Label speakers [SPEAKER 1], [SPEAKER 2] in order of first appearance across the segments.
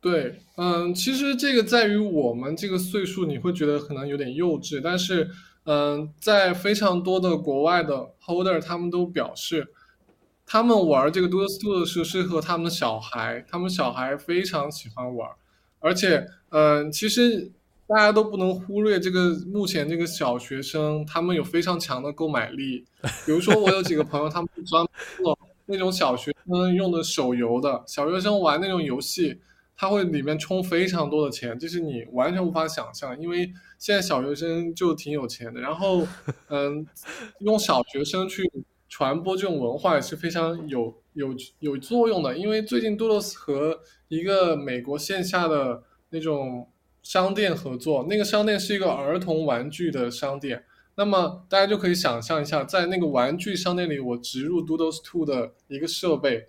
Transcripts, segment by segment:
[SPEAKER 1] 对，嗯，其实这个在于我们这个岁数，你会觉得可能有点幼稚，但是，嗯，在非常多的国外的 holder，他们都表示，他们玩这个 d o s t o 的时候适合他们小孩，他们小孩非常喜欢玩，而且，嗯，其实大家都不能忽略这个目前这个小学生，他们有非常强的购买力。比如说，我有几个朋友，他们专门做那种小学生用的手游的，小学生玩那种游戏。他会里面充非常多的钱，就是你完全无法想象，因为现在小学生就挺有钱的。然后，嗯，用小学生去传播这种文化也是非常有有有作用的。因为最近 Doodles 和一个美国线下的那种商店合作，那个商店是一个儿童玩具的商店。那么大家就可以想象一下，在那个玩具商店里，我植入 Doodles 2的一个设备。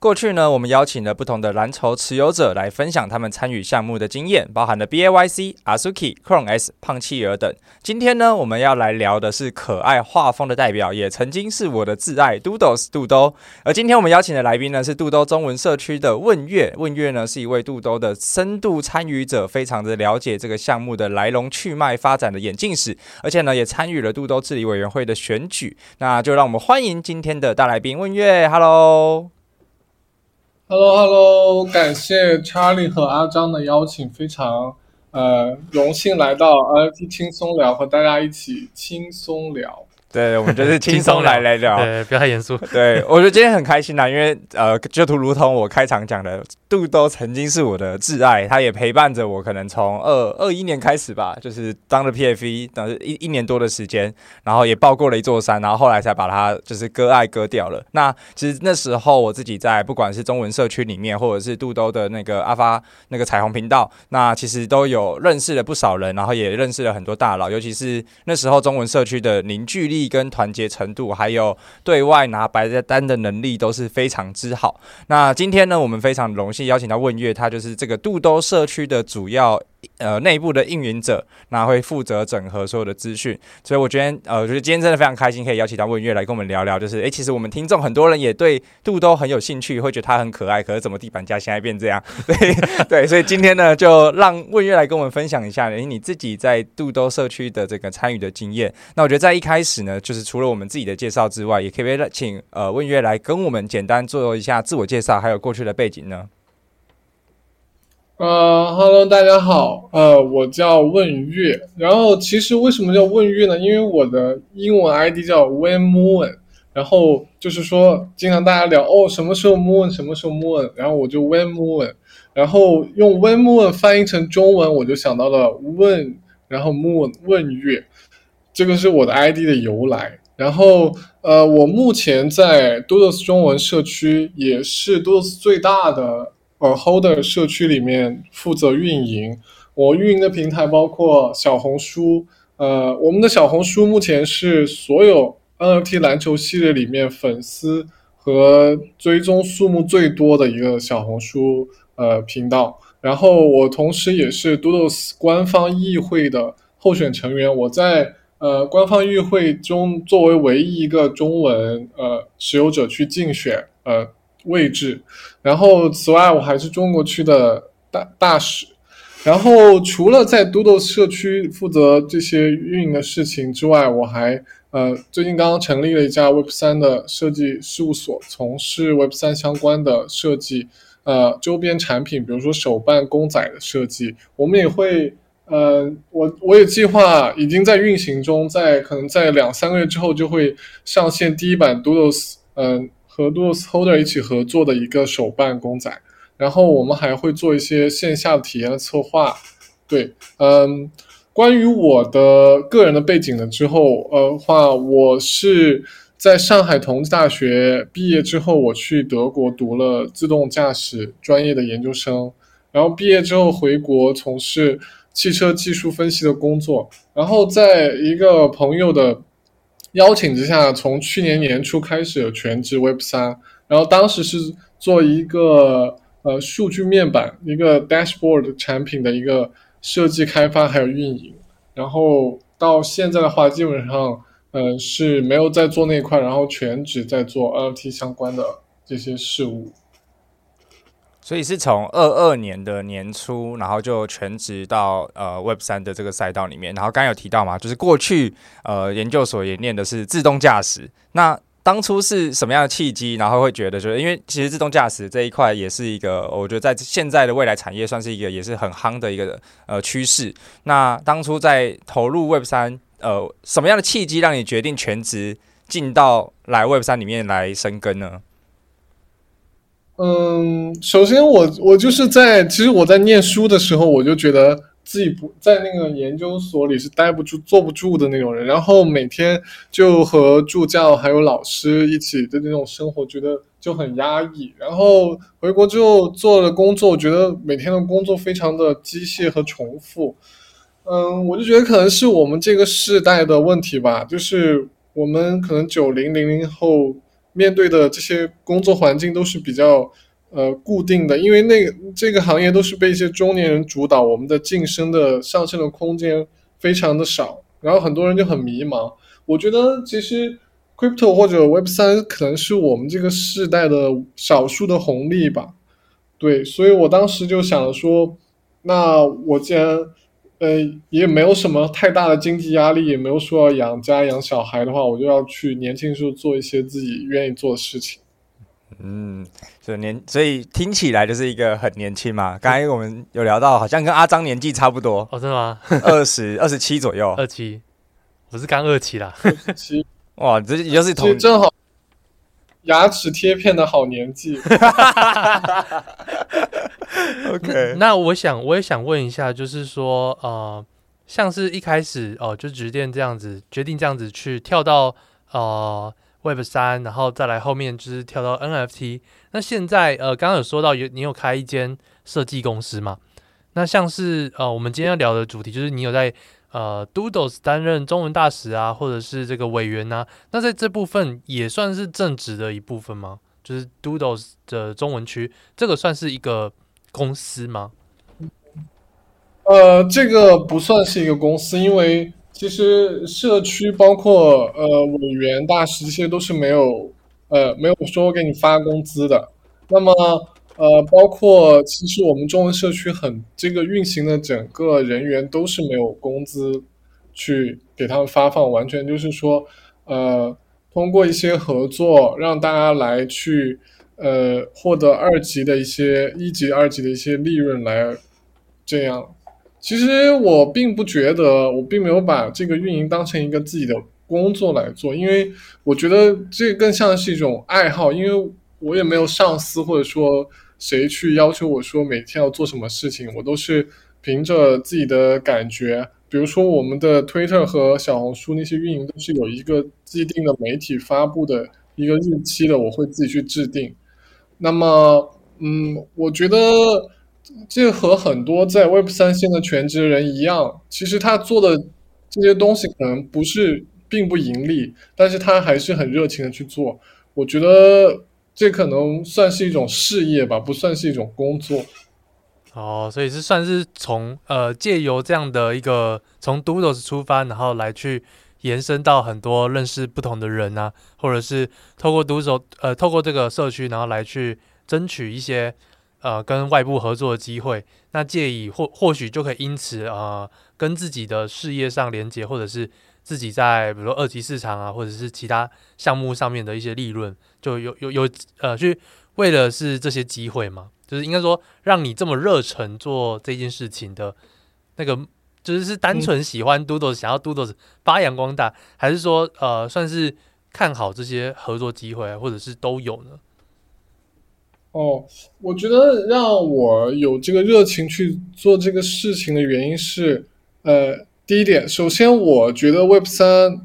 [SPEAKER 2] 过去呢，我们邀请了不同的蓝筹持有者来分享他们参与项目的经验，包含了 BAYC、Asuki、Chrome S、胖企鹅等。今天呢，我们要来聊的是可爱画风的代表，也曾经是我的挚爱 Doodles 杜兜。而今天我们邀请的来宾呢，是杜兜中文社区的问月。问月呢，是一位杜兜的深度参与者，非常的了解这个项目的来龙去脉、发展的演进史，而且呢，也参与了杜兜治理委员会的选举。那就让我们欢迎今天的大来宾问月。Hello。
[SPEAKER 1] Hello，Hello，hello, 感谢查理和阿张的邀请，非常呃荣幸来到 L.T 轻松聊，和大家一起轻松聊。
[SPEAKER 2] 对，我们就是 轻松来来聊，
[SPEAKER 3] 对，不要太严肃。
[SPEAKER 2] 对，我觉得今天很开心啦，因为呃，就如如同我开场讲的，肚兜曾经是我的挚爱，他也陪伴着我，可能从二二一年开始吧，就是当了 PFE，等一一年多的时间，然后也抱过了一座山，然后后来才把它就是割爱割掉了。那其实那时候我自己在不管是中文社区里面，或者是肚兜的那个阿发那个彩虹频道，那其实都有认识了不少人，然后也认识了很多大佬，尤其是那时候中文社区的凝聚力。跟团结程度，还有对外拿白的单的能力都是非常之好。那今天呢，我们非常荣幸邀请到问月，他就是这个杜兜社区的主要。呃，内部的运营者，那会负责整合所有的资讯，所以我觉得，呃，我觉得今天真的非常开心，可以邀请到问月来跟我们聊聊，就是，诶，其实我们听众很多人也对杜兜很有兴趣，会觉得他很可爱，可是怎么地板价现在变这样？对对，所以今天呢，就让问月来跟我们分享一下，诶，你自己在杜兜社区的这个参与的经验。那我觉得在一开始呢，就是除了我们自己的介绍之外，也可以请呃问月来跟我们简单做一下自我介绍，还有过去的背景呢？
[SPEAKER 1] 呃哈喽，大家好，呃，我叫问月。然后其实为什么叫问月呢？因为我的英文 ID 叫 When Moon，然后就是说经常大家聊哦，什么时候 Moon，什么时候 Moon，然后我就 When Moon，然后用 When Moon 翻译成中文，我就想到了问，然后 Moon 问月，这个是我的 ID 的由来。然后呃，我目前在 Doodles 中文社区，也是 Doodles 最大的。呃，Holder 社区里面负责运营，我运营的平台包括小红书。呃，我们的小红书目前是所有 NFT 篮球系列里面粉丝和追踪数目最多的一个小红书呃频道。然后我同时也是 Doodles 官方议会的候选成员，我在呃官方议会中作为唯一一个中文呃持有者去竞选呃。位置，然后此外我还是中国区的大大使，然后除了在 Doodles 社区负责这些运营的事情之外，我还呃最近刚刚成立了一家 Web 三的设计事务所，从事 Web 三相关的设计，呃周边产品，比如说手办公仔的设计，我们也会呃我我也计划已经在运行中，在可能在两三个月之后就会上线第一版 Doodles，嗯、和 Lose Holder 一起合作的一个手办公仔，然后我们还会做一些线下的体验的策划。对，嗯，关于我的个人的背景呢，之后呃话，我是在上海同济大学毕业之后，我去德国读了自动驾驶专业的研究生，然后毕业之后回国从事汽车技术分析的工作，然后在一个朋友的邀请之下，从去年年初开始有全职 Web 三，然后当时是做一个呃数据面板一个 dashboard 产品的一个设计开发还有运营，然后到现在的话，基本上嗯、是没有在做那块，然后全职在做 NFT 相关的这些事务。
[SPEAKER 2] 所以是从二二年的年初，然后就全职到呃 Web 三的这个赛道里面。然后刚有提到嘛，就是过去呃研究所也念的是自动驾驶。那当初是什么样的契机，然后会觉得就是因为其实自动驾驶这一块也是一个，我觉得在现在的未来产业算是一个也是很夯的一个呃趋势。那当初在投入 Web 三，呃，什么样的契机让你决定全职进到来 Web 三里面来生根呢？
[SPEAKER 1] 嗯，首先我我就是在其实我在念书的时候，我就觉得自己不在那个研究所里是待不住、坐不住的那种人，然后每天就和助教还有老师一起的那种生活，觉得就很压抑。然后回国之后做了工作，我觉得每天的工作非常的机械和重复。嗯，我就觉得可能是我们这个世代的问题吧，就是我们可能九零零零后。面对的这些工作环境都是比较呃固定的，因为那个这个行业都是被一些中年人主导，我们的晋升的上升的空间非常的少，然后很多人就很迷茫。我觉得其实 crypto 或者 Web 三可能是我们这个世代的少数的红利吧。对，所以我当时就想说，那我既然呃，也没有什么太大的经济压力，也没有说要养家养小孩的话，我就要去年轻时候做一些自己愿意做的事情。
[SPEAKER 2] 嗯，所以年，所以听起来就是一个很年轻嘛。刚才我们有聊到，好像跟阿张年纪差不多。
[SPEAKER 3] 哦，真的吗？
[SPEAKER 2] 二十二十七左右。
[SPEAKER 3] 二七，我是刚二七啦。
[SPEAKER 1] 七，
[SPEAKER 2] 哇，这也就是同
[SPEAKER 1] 正好牙齿贴片的好年纪。
[SPEAKER 2] OK，
[SPEAKER 3] 那我想我也想问一下，就是说，呃，像是一开始哦、呃，就直接这样子决定这样子去跳到呃 Web 三，然后再来后面就是跳到 NFT。那现在呃，刚刚有说到有你有开一间设计公司嘛？那像是呃，我们今天要聊的主题就是你有在呃 Doodles 担任中文大使啊，或者是这个委员啊。那在这部分也算是正职的一部分吗？就是 Doodles 的中文区，这个算是一个。公司吗？
[SPEAKER 1] 呃，这个不算是一个公司，因为其实社区包括呃委员、大使这些都是没有呃没有说给你发工资的。那么呃，包括其实我们中文社区很这个运行的整个人员都是没有工资去给他们发放，完全就是说呃通过一些合作让大家来去。呃，获得二级的一些一级、二级的一些利润来这样。其实我并不觉得，我并没有把这个运营当成一个自己的工作来做，因为我觉得这更像是一种爱好。因为我也没有上司或者说谁去要求我说每天要做什么事情，我都是凭着自己的感觉。比如说我们的推特和小红书那些运营都是有一个既定的媒体发布的一个日期的，我会自己去制定。那么，嗯，我觉得这和很多在 Web 三线的全职人一样，其实他做的这些东西可能不是并不盈利，但是他还是很热情的去做。我觉得这可能算是一种事业吧，不算是一种工作。
[SPEAKER 3] 哦，所以是算是从呃借由这样的一个从 Doodles 出发，然后来去。延伸到很多认识不同的人啊，或者是透过读手呃，透过这个社区，然后来去争取一些呃跟外部合作的机会。那借以或或许就可以因此呃跟自己的事业上连接，或者是自己在比如说二级市场啊，或者是其他项目上面的一些利润，就有有有呃去为了是这些机会嘛，就是应该说让你这么热忱做这件事情的那个。就是是单纯喜欢 Doodles，想要 Doodles 发扬光大，还是说呃算是看好这些合作机会，或者是都有呢？
[SPEAKER 1] 哦，我觉得让我有这个热情去做这个事情的原因是，呃，第一点，首先我觉得 Web 三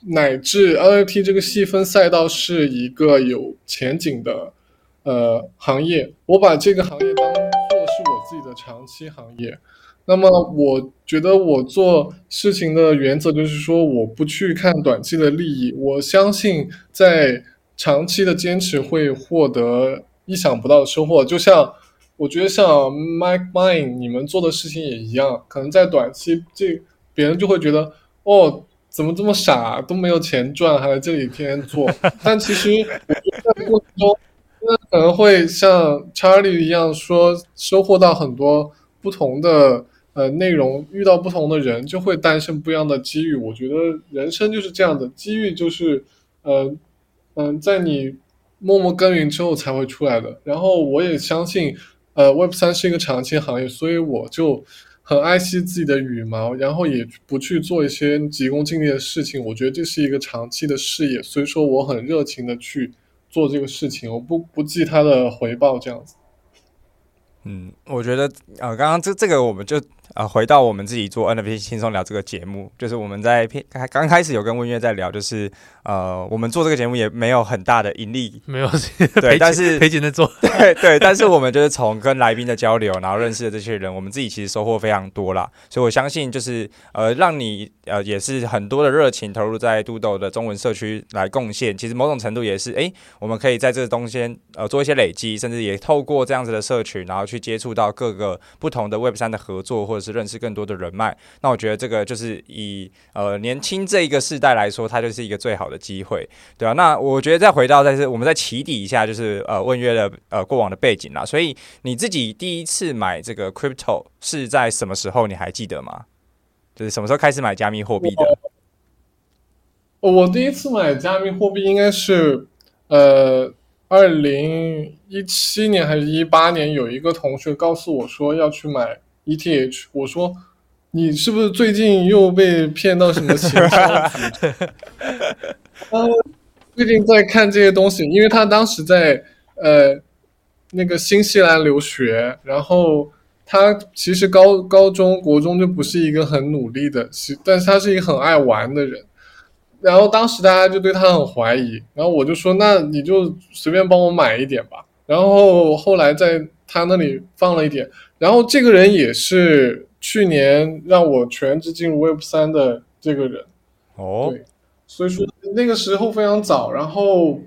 [SPEAKER 1] 乃至 NFT 这个细分赛道是一个有前景的呃行业，我把这个行业当做是我自己的长期行业。那么我觉得我做事情的原则就是说，我不去看短期的利益，我相信在长期的坚持会获得意想不到的收获。就像我觉得像 Mike Mine 你们做的事情也一样，可能在短期这别人就会觉得哦，怎么这么傻，都没有钱赚，还在这里天天做。但其实我觉得在过程中，那可能会像 Charlie 一样说，收获到很多不同的。呃，内容遇到不同的人，就会诞生不一样的机遇。我觉得人生就是这样的，机遇就是，呃，嗯、在你默默耕耘之后才会出来的。然后我也相信，呃，Web 三是一个长期行业，所以我就很爱惜自己的羽毛，然后也不去做一些急功近利的事情。我觉得这是一个长期的事业，所以说我很热情的去做这个事情，我不不计他的回报这样子。
[SPEAKER 2] 嗯，我觉得啊，刚刚这这个我们就。啊、呃，回到我们自己做 NFT 轻松聊这个节目，就是我们在片刚开始有跟温月在聊，就是呃，我们做这个节目也没有很大的盈利，
[SPEAKER 3] 没有
[SPEAKER 2] 对，但是
[SPEAKER 3] 赔钱的做，
[SPEAKER 2] 对对，但是我们就是从跟来宾的交流，然后认识的这些人，我们自己其实收获非常多啦。所以我相信就是呃，让你呃也是很多的热情投入在 Doodle 的中文社区来贡献，其实某种程度也是哎，我们可以在这个东西呃做一些累积，甚至也透过这样子的社群，然后去接触到各个不同的 Web 三的合作或者。是认识更多的人脉，那我觉得这个就是以呃年轻这一个世代来说，它就是一个最好的机会，对啊，那我觉得再回到在这，我们再起底一下，就是呃问月的呃过往的背景啦。所以你自己第一次买这个 crypto 是在什么时候？你还记得吗？就是什么时候开始买加密货币的？
[SPEAKER 1] 我第一次买加密货币应该是呃二零一七年还是一八年，有一个同学告诉我说要去买。ETH，我说你是不是最近又被骗到什么情况？他最近在看这些东西，因为他当时在呃那个新西兰留学，然后他其实高高中国中就不是一个很努力的，是但是他是一个很爱玩的人。然后当时大家就对他很怀疑，然后我就说那你就随便帮我买一点吧。然后后来在他那里放了一点。然后这个人也是去年让我全职进入 Web 三的这个人，
[SPEAKER 2] 哦，
[SPEAKER 1] 对，所以说那个时候非常早。然后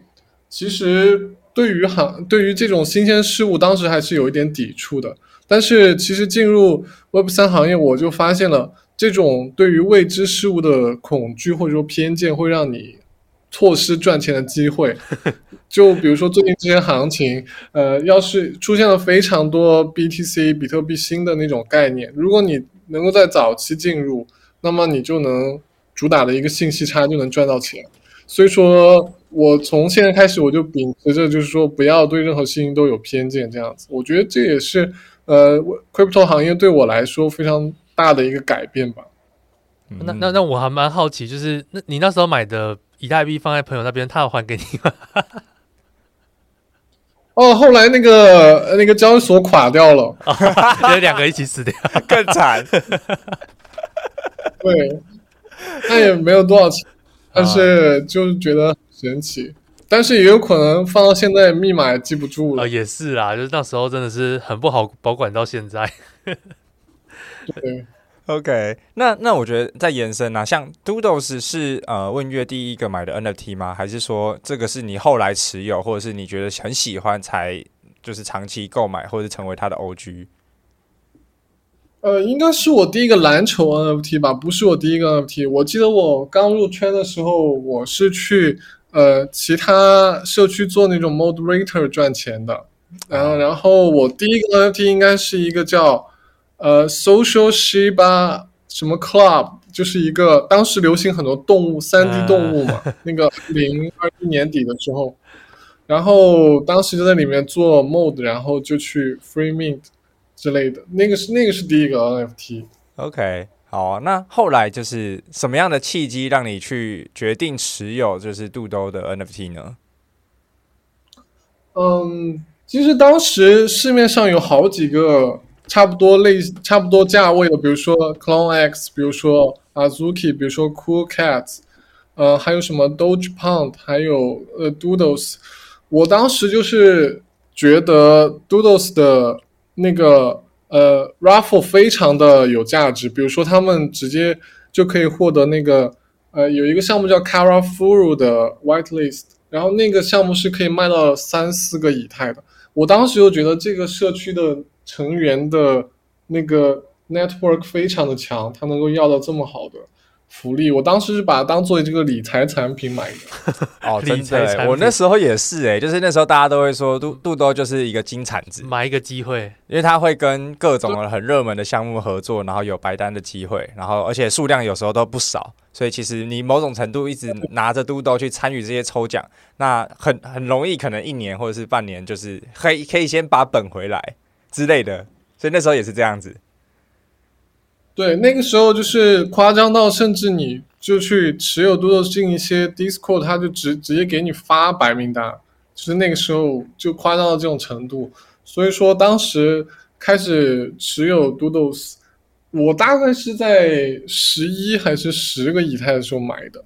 [SPEAKER 1] 其实对于行对于这种新鲜事物，当时还是有一点抵触的。但是其实进入 Web 三行业，我就发现了这种对于未知事物的恐惧或者说偏见，会让你。错失赚钱的机会，就比如说最近这些行情，呃，要是出现了非常多 BTC 比特币新的那种概念，如果你能够在早期进入，那么你就能主打的一个信息差就能赚到钱。所以说我从现在开始我就秉持着就是说不要对任何事情都有偏见这样子，我觉得这也是呃 Crypto 行业对我来说非常大的一个改变吧。
[SPEAKER 3] 那那那我还蛮好奇，就是那你那时候买的。以太币放在朋友那边，他要还给你吗？
[SPEAKER 1] 哦，后来那个那个交易所垮掉了，
[SPEAKER 3] 有两个一起死掉，
[SPEAKER 2] 更惨。
[SPEAKER 1] 对，那也没有多少钱，但是就是觉得很神奇，但是也有可能放到现在密码也记不住了。
[SPEAKER 3] 呃，也是啊，就是那时候真的是很不好保管到现在。
[SPEAKER 1] 对。
[SPEAKER 2] OK，那那我觉得在延伸啊，像 Doodles 是呃问月第一个买的 NFT 吗？还是说这个是你后来持有，或者是你觉得很喜欢才就是长期购买，或者是成为他的 OG？
[SPEAKER 1] 呃，应该是我第一个篮球 NFT 吧，不是我第一个 NFT。我记得我刚入圈的时候，我是去呃其他社区做那种 Moderator 赚钱的，然后然后我第一个 NFT 应该是一个叫。呃，Social Shiba 什么 Club 就是一个当时流行很多动物，三 D 动物嘛，那个零二一年底的时候，然后当时就在里面做 Mode，然后就去 Free Mint 之类的，那个是那个是第一个 NFT。
[SPEAKER 2] OK，好啊，那后来就是什么样的契机让你去决定持有就是杜兜的 NFT 呢？
[SPEAKER 1] 嗯，其实当时市面上有好几个。差不多类差不多价位的，比如说 Clone X，比如说 Azuki，比如说 Cool Cats，呃，还有什么 Doge Pound，还有呃 Doodles。我当时就是觉得 Doodles 的那个呃，raffle 非常的有价值。比如说，他们直接就可以获得那个呃，有一个项目叫 Karafuru 的 Whitelist，然后那个项目是可以卖到三四个以太的。我当时就觉得这个社区的成员的那个 network 非常的强，他能够要到这么好的。福利，我当时是把它当做这个理财产品买的。
[SPEAKER 2] 哦，真的，我那时候也是哎，就是那时候大家都会说，杜杜兜就是一个金铲子，
[SPEAKER 3] 买一个机会，
[SPEAKER 2] 因为他会跟各种很热门的项目合作，然后有白单的机会，然后而且数量有时候都不少，所以其实你某种程度一直拿着杜兜去参与这些抽奖，那很很容易，可能一年或者是半年，就是可以可以先把本回来之类的，所以那时候也是这样子。
[SPEAKER 1] 对，那个时候就是夸张到，甚至你就去持有 Doodles 进一些 Discord，他就直直接给你发白名单，就是那个时候就夸张到这种程度。所以说，当时开始持有 Doodles，我大概是在十一还是十个以太的时候买的。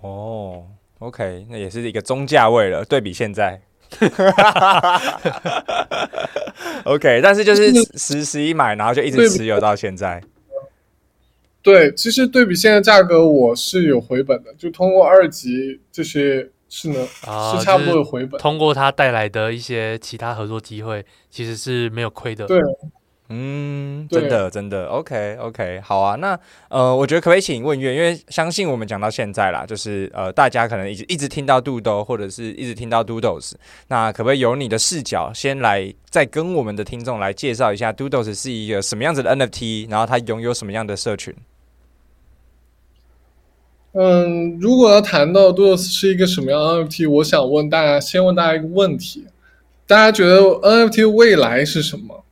[SPEAKER 2] 哦，OK，那也是一个中价位了，对比现在。OK，但是就是十十一买，然后就一直持有到现在。
[SPEAKER 1] 对，其实对比现在价格，我是有回本的，就通过二级这些是能，啊、是差不多有回本。
[SPEAKER 3] 通过它带来的一些其他合作机会，其实是没有亏的。
[SPEAKER 1] 对，
[SPEAKER 2] 嗯，真的真的，OK OK，好啊。那呃，我觉得可不可以请问月，因为相信我们讲到现在啦，就是呃，大家可能一直一直听到肚兜，或者是一直听到 Doodles，那可不可以由你的视角先来再跟我们的听众来介绍一下 Doodles 是一个什么样子的 NFT，然后它拥有什么样的社群？
[SPEAKER 1] 嗯，如果要谈到 Doodles 是一个什么样的 NFT，我想问大家，先问大家一个问题：大家觉得 NFT 未来是什么？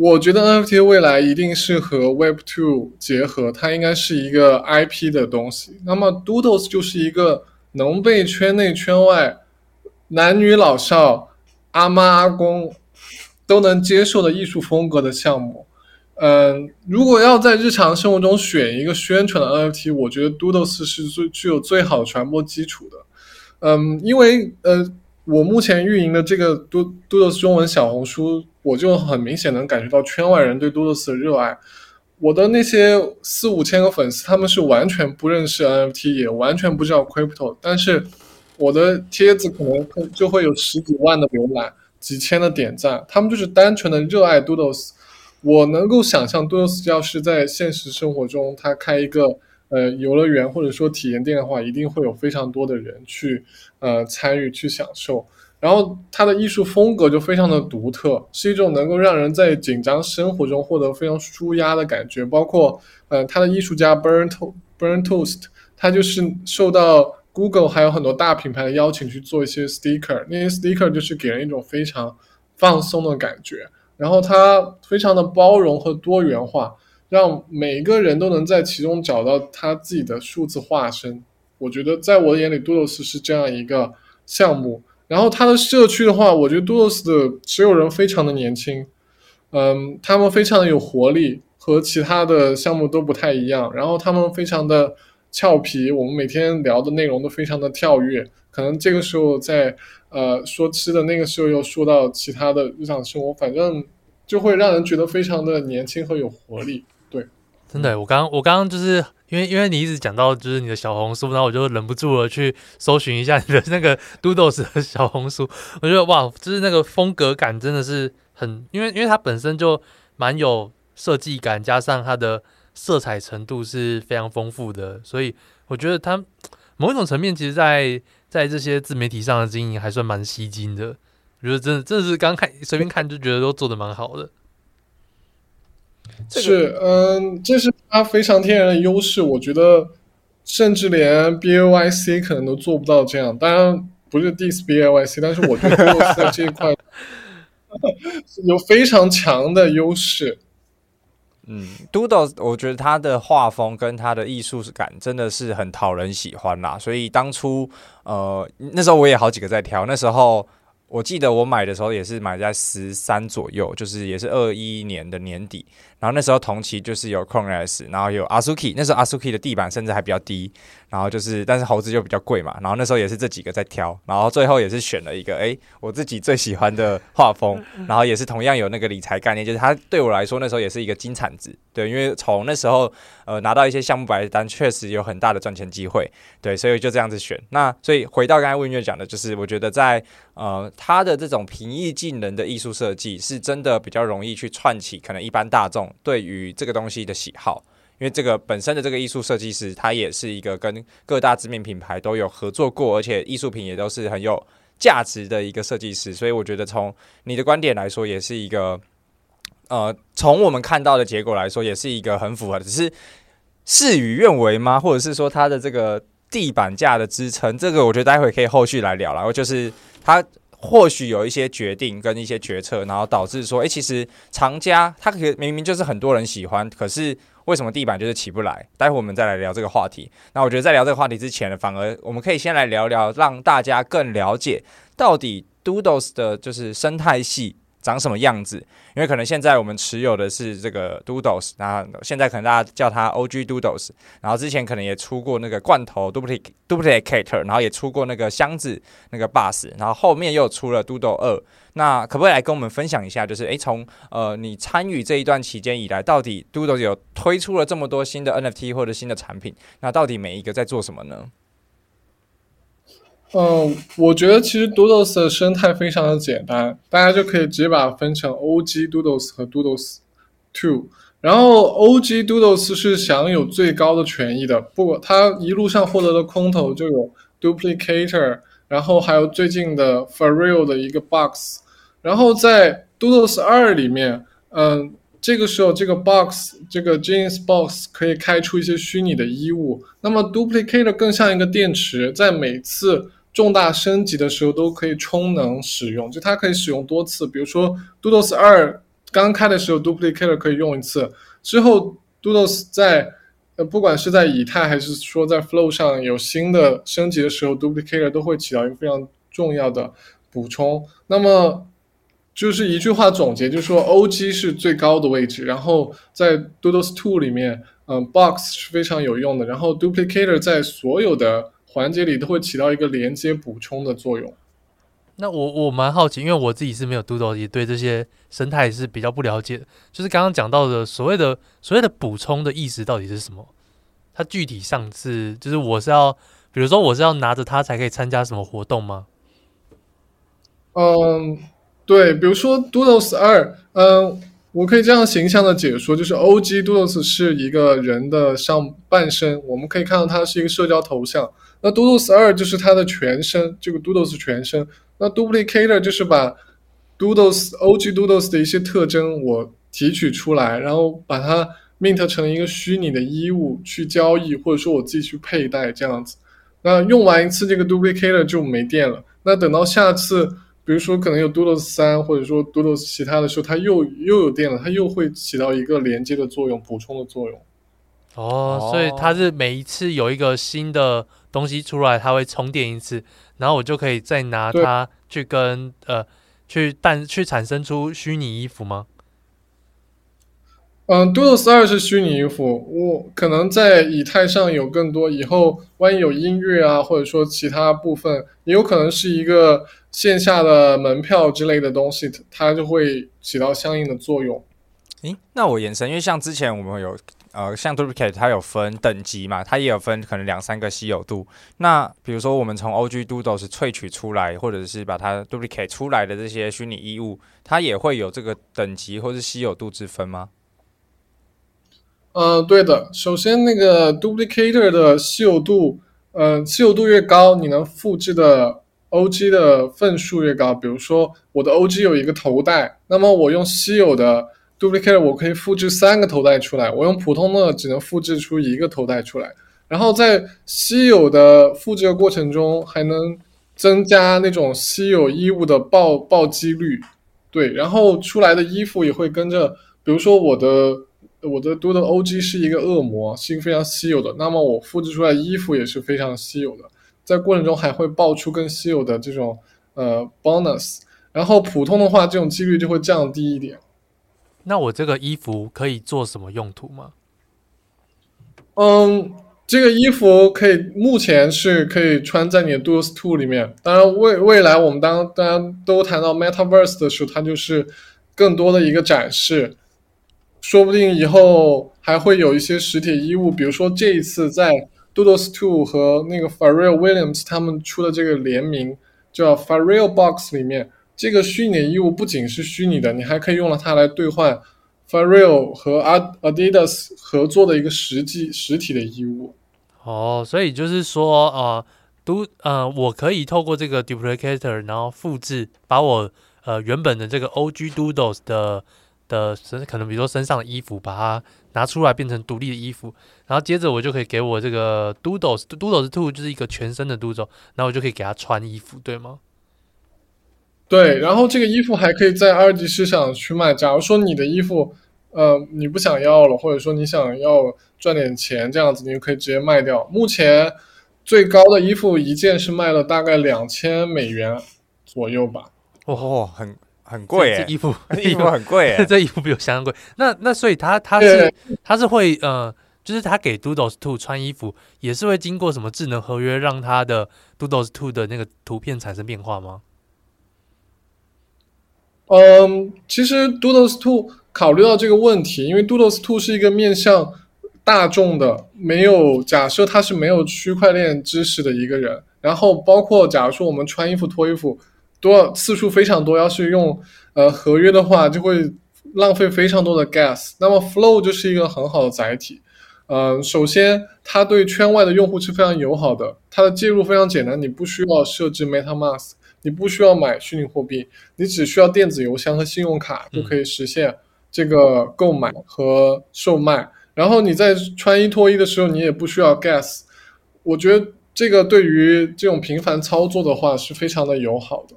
[SPEAKER 1] 我觉得 NFT 未来一定是和 Web2 结合，它应该是一个 IP 的东西。那么 Doodles 就是一个能被圈内圈外男女老少、阿妈阿公都能接受的艺术风格的项目。嗯，如果要在日常生活中选一个宣传的 NFT，我觉得 Doodles 是最具有最好传播基础的。嗯，因为呃，我目前运营的这个 Doodles 中文小红书，我就很明显能感觉到圈外人对 Doodles 的热爱。我的那些四五千个粉丝，他们是完全不认识 NFT，也完全不知道 Crypto，但是我的帖子可能就会有十几万的浏览，几千的点赞，他们就是单纯的热爱 Doodles。我能够想象，Doodles 要是在现实生活中，他开一个呃游乐园或者说体验店的话，一定会有非常多的人去呃参与去享受。然后他的艺术风格就非常的独特，是一种能够让人在紧张生活中获得非常舒压的感觉。包括呃他的艺术家 Burnt Burn Toast，他就是受到 Google 还有很多大品牌的邀请去做一些 sticker，那些 sticker 就是给人一种非常放松的感觉。然后他非常的包容和多元化，让每一个人都能在其中找到他自己的数字化身。我觉得在我的眼里，Doodles 是这样一个项目。然后它的社区的话，我觉得 doos 的持有人非常的年轻，嗯，他们非常的有活力，和其他的项目都不太一样。然后他们非常的俏皮，我们每天聊的内容都非常的跳跃。可能这个时候在呃说吃的，那个时候又说到其他的日常生活，反正就会让人觉得非常的年轻和有活力。对，
[SPEAKER 3] 真的，我刚我刚刚就是因为因为你一直讲到就是你的小红书，然后我就忍不住了去搜寻一下你的 那个 Doodles 的小红书，我觉得哇，就是那个风格感真的是很，因为因为它本身就蛮有设计感，加上它的色彩程度是非常丰富的，所以我觉得它某一种层面，其实在在这些自媒体上的经营还算蛮吸睛的，我觉得真的真的是刚看随便看就觉得都做的蛮好的。
[SPEAKER 1] 是，嗯，这是它非常天然的优势，我觉得甚至连 B A Y C 可能都做不到这样。当然不是 diss B A Y C，但是我觉得 Doodles 在这一块 有非常强的优势。
[SPEAKER 2] 嗯，Doodles，我觉得他的画风跟他的艺术感真的是很讨人喜欢啦。所以当初，呃，那时候我也好几个在挑。那时候我记得我买的时候也是买在十三左右，就是也是二一年的年底。然后那时候同期就是有 S，然后有 Asuki，那时候 Asuki 的地板甚至还比较低。然后就是，但是猴子就比较贵嘛。然后那时候也是这几个在挑，然后最后也是选了一个，哎，我自己最喜欢的画风。然后也是同样有那个理财概念，就是它对我来说那时候也是一个金产值。对，因为从那时候呃拿到一些项目白单，确实有很大的赚钱机会。对，所以就这样子选。那所以回到刚才问月讲的，就是我觉得在呃他的这种平易近人的艺术设计，是真的比较容易去串起可能一般大众对于这个东西的喜好。因为这个本身的这个艺术设计师，他也是一个跟各大知名品牌都有合作过，而且艺术品也都是很有价值的一个设计师，所以我觉得从你的观点来说，也是一个，呃，从我们看到的结果来说，也是一个很符合的，只是事与愿违吗？或者是说它的这个地板价的支撑，这个我觉得待会可以后续来聊，然后就是它或许有一些决定跟一些决策，然后导致说，诶，其实藏家他可明明就是很多人喜欢，可是。为什么地板就是起不来？待会我们再来聊这个话题。那我觉得在聊这个话题之前呢，反而我们可以先来聊聊，让大家更了解到底 Doodles 的就是生态系长什么样子。因为可能现在我们持有的是这个 Doodles，那现在可能大家叫它 OG Doodles，然后之前可能也出过那个罐头 Duplicator，然后也出过那个箱子那个 Bus，然后后面又出了 Doodle 二。那可不可以来跟我们分享一下？就是诶，从呃你参与这一段期间以来，到底 Doodles 有推出了这么多新的 NFT 或者新的产品，那到底每一个在做什么呢？
[SPEAKER 1] 嗯，我觉得其实 Doodles 的生态非常的简单，大家就可以直接把它分成 OG Doodles 和 Doodles Two。然后 OG Doodles 是享有最高的权益的，不过它一路上获得的空投就有 Duplicator，然后还有最近的 For Real 的一个 Box。然后在 Doodles 二里面，嗯，这个时候这个 box 这个 Genius Box 可以开出一些虚拟的衣物。那么 Duplicator 更像一个电池，在每次重大升级的时候都可以充能使用，就它可以使用多次。比如说 Doodles 二刚开的时候，Duplicator 可以用一次，之后 Doodles 在呃不管是在以太还是说在 Flow 上有新的升级的时候，Duplicator 都会起到一个非常重要的补充。那么就是一句话总结，就是说 OG 是最高的位置，然后在 Doodles Two 里面，嗯，Box 是非常有用的，然后 Duplicator 在所有的环节里都会起到一个连接补充的作用。
[SPEAKER 3] 那我我蛮好奇，因为我自己是没有 Doodles，也对这些生态是比较不了解的。就是刚刚讲到的所谓的所谓的补充的意思到底是什么？它具体上是就是我是要，比如说我是要拿着它才可以参加什么活动吗？
[SPEAKER 1] 嗯。对，比如说 Doodles 二，嗯，我可以这样形象的解说，就是 OG Doodles 是一个人的上半身，我们可以看到它是一个社交头像。那 Doodles 二就是它的全身，这个 Doodles 全身。那 Duplicator 就是把 Doodles OG Doodles 的一些特征我提取出来，然后把它 mint 成一个虚拟的衣物去交易，或者说我自己去佩戴这样子。那用完一次这个 Duplicator 就没电了。那等到下次。比如说，可能有 Doodles 三，或者说 Doodles 其他的时候，它又又有电了，它又会起到一个连接的作用、补充的作用。
[SPEAKER 3] 哦，所以它是每一次有一个新的东西出来，它会充电一次，然后我就可以再拿它去跟呃去但去产生出虚拟衣服吗？
[SPEAKER 1] 嗯，Doodles 二是虚拟衣服，我可能在以太上有更多，以后万一有音乐啊，或者说其他部分，也有可能是一个。线下的门票之类的东西，它就会起到相应的作用。
[SPEAKER 2] 诶，那我延伸，因为像之前我们有呃，像 Duplicate 它有分等级嘛，它也有分可能两三个稀有度。那比如说我们从 OG Doodles 萃取出来，或者是把它 Duplicate 出来的这些虚拟衣物，它也会有这个等级或是稀有度之分吗？
[SPEAKER 1] 呃，对的。首先，那个 Duplicator 的稀有度，呃，稀有度越高，你能复制的。OG 的份数越高，比如说我的 OG 有一个头带，那么我用稀有的 Duplicate 我可以复制三个头带出来，我用普通的只能复制出一个头带出来。然后在稀有的复制的过程中，还能增加那种稀有衣物的爆暴击率，对，然后出来的衣服也会跟着，比如说我的我的 Doodle OG 是一个恶魔，是一个非常稀有的，那么我复制出来衣服也是非常稀有的。在过程中还会爆出更稀有的这种，呃 bonus，然后普通的话这种几率就会降低一点。
[SPEAKER 3] 那我这个衣服可以做什么用途吗？
[SPEAKER 1] 嗯，这个衣服可以目前是可以穿在你的 Doodles to 里面。当然未未来我们当大家都谈到 Metaverse 的时候，它就是更多的一个展示。说不定以后还会有一些实体衣物，比如说这一次在 Doodles Two 和那个 Pharrell Williams 他们出的这个联名叫 Pharrell Box 里面，这个虚拟衣物不仅是虚拟的，你还可以用了它来兑换 Pharrell 和 Adidas 合作的一个实际实体的衣物。
[SPEAKER 3] 哦，所以就是说，呃，都呃，我可以透过这个 Duplicator，然后复制，把我呃原本的这个 OG Doodles 的。的身可能比如说身上的衣服，把它拿出来变成独立的衣服，然后接着我就可以给我这个 Doodles Doodles Two 就是一个全身的 Doodle，然后我就可以给他穿衣服，对吗？
[SPEAKER 1] 对，然后这个衣服还可以在二级市场去卖。假如说你的衣服，呃，你不想要了，或者说你想要赚点钱，这样子你就可以直接卖掉。目前最高的衣服一件是卖了大概两千美元左右吧。
[SPEAKER 2] 哦，很。很贵哎，
[SPEAKER 3] 这衣服
[SPEAKER 2] 衣服很贵哎，
[SPEAKER 3] 这衣服比我想象贵。那那所以他他是他是会呃，就是他给 Doodles Two 穿衣服，也是会经过什么智能合约，让他的 Doodles Two 的那个图片产生变化吗？
[SPEAKER 1] 嗯，其实 Doodles Two 考虑到这个问题，因为 Doodles Two 是一个面向大众的，没有假设他是没有区块链知识的一个人，然后包括假如说我们穿衣服脱衣服。多次数非常多，要是用呃合约的话，就会浪费非常多的 gas。那么 Flow 就是一个很好的载体。嗯、首先它对圈外的用户是非常友好的，它的介入非常简单，你不需要设置 MetaMask，你不需要买虚拟货币，你只需要电子邮箱和信用卡就可以实现这个购买和售卖。嗯、然后你在穿衣脱衣的时候，你也不需要 gas。我觉得这个对于这种频繁操作的话是非常的友好的。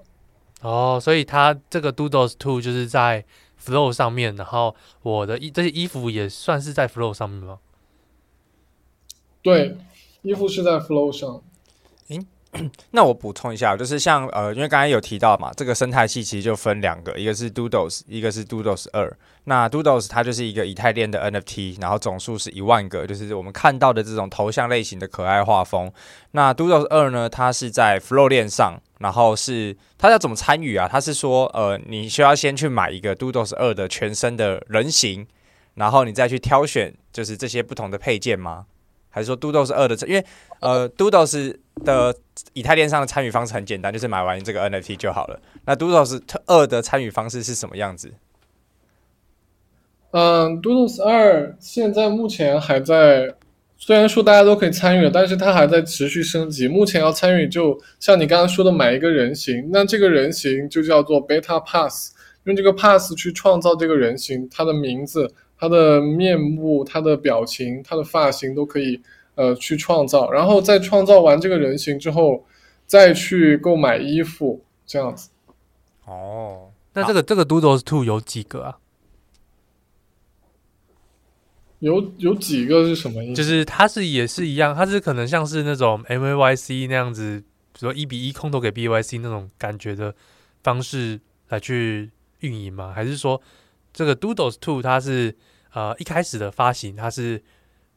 [SPEAKER 3] 哦，所以它这个 Doodles Two 就是在 Flow 上面，然后我的衣这些衣服也算是在 Flow 上面吗？
[SPEAKER 1] 对，衣服是在 Flow 上。
[SPEAKER 2] 那我补充一下，就是像呃，因为刚才有提到嘛，这个生态系其实就分两个，一个是 Doodles，一个是 Doodles 二。那 Doodles 它就是一个以太链的 NFT，然后总数是一万个，就是我们看到的这种头像类型的可爱画风。那 Doodles 二呢，它是在 Flow 链上，然后是它要怎么参与啊？它是说呃，你需要先去买一个 Doodles 二的全身的人形，然后你再去挑选就是这些不同的配件吗？还是说 Doodles 二的？因为呃，Doodles 的以太链上的参与方式很简单，就是买完这个 NFT 就好了。那 Doodles 二的参与方式是什么样子？
[SPEAKER 1] 嗯，Doodles 二现在目前还在，虽然说大家都可以参与了，但是它还在持续升级。目前要参与，就像你刚刚说的，买一个人形，那这个人形就叫做 Beta Pass，用这个 Pass 去创造这个人形，它的名字。他的面目、他的表情、他的发型都可以，呃，去创造，然后在创造完这个人形之后，再去购买衣服，这样子。
[SPEAKER 3] 哦，那这个这个 Doodles Two 有几个啊？
[SPEAKER 1] 有有几个是什么意思？
[SPEAKER 3] 就是它是也是一样，它是可能像是那种 MAYC 那样子，比如说一比一空投给 BYC 那种感觉的方式来去运营吗？还是说这个 Doodles Two 它是？呃，一开始的发行它是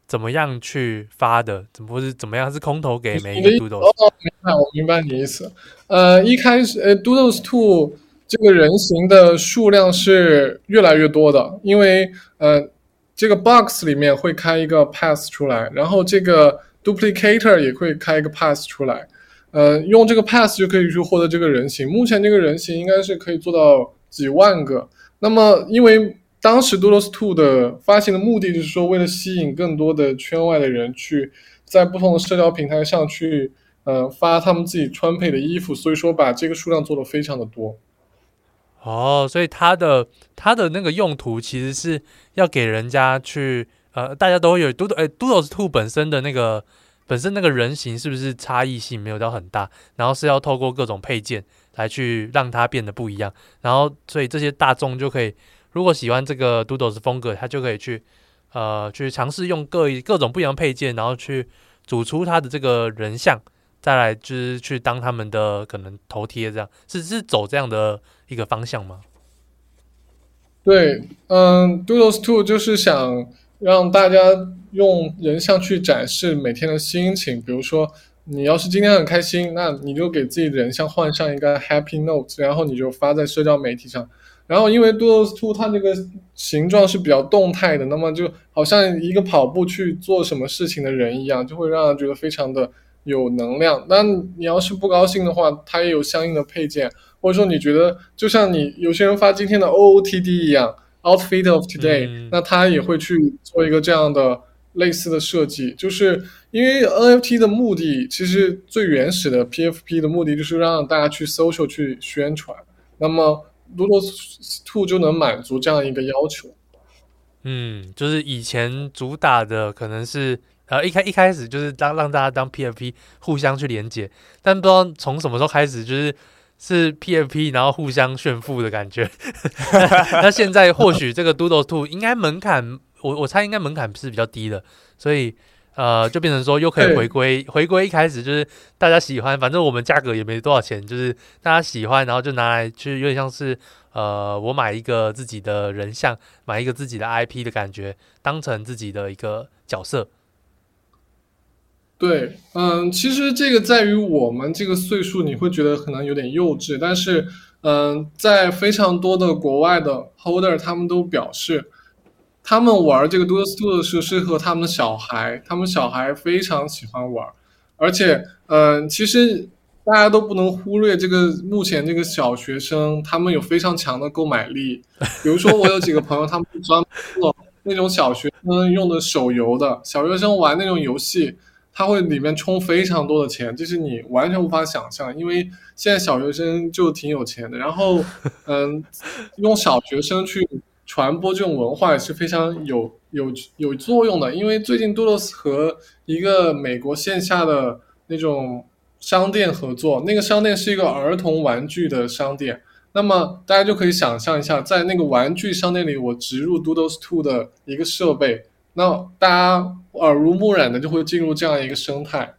[SPEAKER 3] 怎么样去发的？怎么是怎么样是空投给每一个 Doodles？
[SPEAKER 1] 哦，明白，我明白你的意思。呃，一开始呃，Doodles Two 这个人形的数量是越来越多的，因为呃，这个 Box 里面会开一个 Pass 出来，然后这个 Duplicator 也会开一个 Pass 出来。呃，用这个 Pass 就可以去获得这个人形。目前这个人形应该是可以做到几万个。那么因为当时 Doodles 2的发行的目的就是说，为了吸引更多的圈外的人去在不同的社交平台上去，呃，发他们自己穿配的衣服，所以说把这个数量做得非常的多。
[SPEAKER 3] 哦，所以它的它的那个用途其实是要给人家去，呃，大家都会有 Doodles，哎，Doodles 2本身的那个本身那个人形是不是差异性没有到很大？然后是要透过各种配件来去让它变得不一样，然后所以这些大众就可以。如果喜欢这个 Doodles 风格，他就可以去，呃，去尝试用各各种不一样配件，然后去组出他的这个人像再来就是去当他们的可能头贴，这样是是走这样的一个方向吗？
[SPEAKER 1] 对，嗯，Doodles Two 就是想让大家用人像去展示每天的心情，比如说你要是今天很开心，那你就给自己的人像换上一个 Happy Note，然后你就发在社交媒体上。然后因为 Doodles 2它这个形状是比较动态的，那么就好像一个跑步去做什么事情的人一样，就会让人觉得非常的有能量。那你要是不高兴的话，它也有相应的配件。或者说你觉得就像你有些人发今天的 OOTD 一样，Outfit of Today，那他也会去做一个这样的类似的设计，就是因为 NFT 的目的其实最原始的 PFP 的目的就是让大家去 social 去宣传，那么 Doodles 2就能满足这样一个要求。
[SPEAKER 3] 嗯，就是以前主打的可能是呃一开一开始就是当让大家当 PFP 互相去连接，但不知道从什么时候开始就是。是 PFP，然后互相炫富的感觉。那现在或许这个 Doodles 2应该门槛，我我猜应该门槛是比较低的，所以呃，就变成说又可以回归回归一开始就是大家喜欢，反正我们价格也没多少钱，就是大家喜欢，然后就拿来去有点像是呃，我买一个自己的人像，买一个自己的 IP 的感觉，当成自己的一个角色。
[SPEAKER 1] 对，嗯，其实这个在于我们这个岁数，你会觉得可能有点幼稚，但是，嗯，在非常多的国外的 holder，他们都表示，他们玩这个 Doodles 2的时候适合他们小孩，他们小孩非常喜欢玩，而且，嗯，其实大家都不能忽略这个目前这个小学生，他们有非常强的购买力，比如说我有几个朋友，他们专门做那种小学生用的手游的，小学生玩那种游戏。他会里面充非常多的钱，这是你完全无法想象，因为现在小学生就挺有钱的。然后，嗯，用小学生去传播这种文化也是非常有有有作用的。因为最近 Doodles 和一个美国线下的那种商店合作，那个商店是一个儿童玩具的商店。那么大家就可以想象一下，在那个玩具商店里，我植入 Doodles 2的一个设备。那大家耳濡目染的就会进入这样一个生态。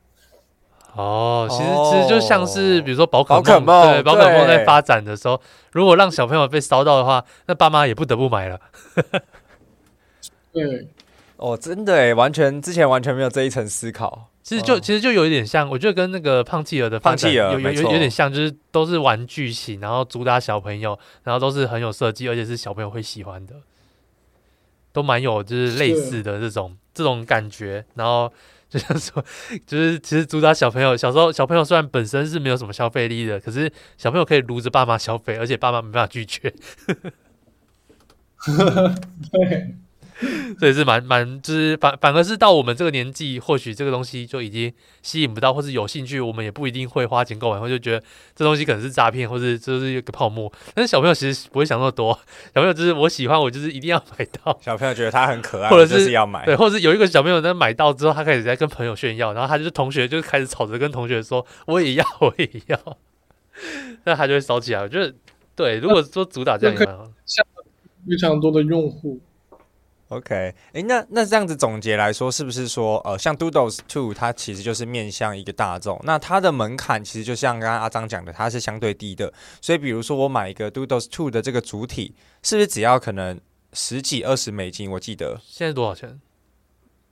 [SPEAKER 3] 哦，其实其实就像是比如说宝可梦，对，宝可梦在发展的时候，如果让小朋友被烧到的话，那爸妈也不得不买了。
[SPEAKER 1] 嗯，
[SPEAKER 2] 哦，真的诶，完全之前完全没有这一层思考。
[SPEAKER 3] 其实就其实就有一点像，我觉得跟那个胖企鹅的胖企鹅有有有点像，就是都是玩具型，然后主打小朋友，然后都是很有设计，而且是小朋友会喜欢的。都蛮有，就是类似的这种这种感觉，然后就像说，就是其实主打小朋友，小时候小朋友虽然本身是没有什么消费力的，可是小朋友可以撸着爸妈消费，而且爸妈没办法拒绝。
[SPEAKER 1] 对。
[SPEAKER 3] 所以是蛮蛮，就是反反而是到我们这个年纪，或许这个东西就已经吸引不到，或是有兴趣，我们也不一定会花钱购买，或就觉得这东西可能是诈骗，或者就是一个泡沫。但是小朋友其实不会想那么多，小朋友就是我喜欢，我就是一定要买到。
[SPEAKER 2] 小朋友觉得他很可爱，
[SPEAKER 3] 或者是，
[SPEAKER 2] 是要买，
[SPEAKER 3] 对，或者是有一个小朋友在买到之后，他开始在跟朋友炫耀，然后他就是同学就开始吵着跟同学说我也要，我也要，那他就会烧起来。我觉得对，如果说主打这样的话，
[SPEAKER 1] 像非常多的用户。
[SPEAKER 2] OK，哎，那那这样子总结来说，是不是说，呃，像 Doodles Two 它其实就是面向一个大众，那它的门槛其实就像刚刚阿张讲的，它是相对低的。所以，比如说我买一个 Doodles Two 的这个主体，是不是只要可能十几二十美金？我记得
[SPEAKER 3] 现在多少钱？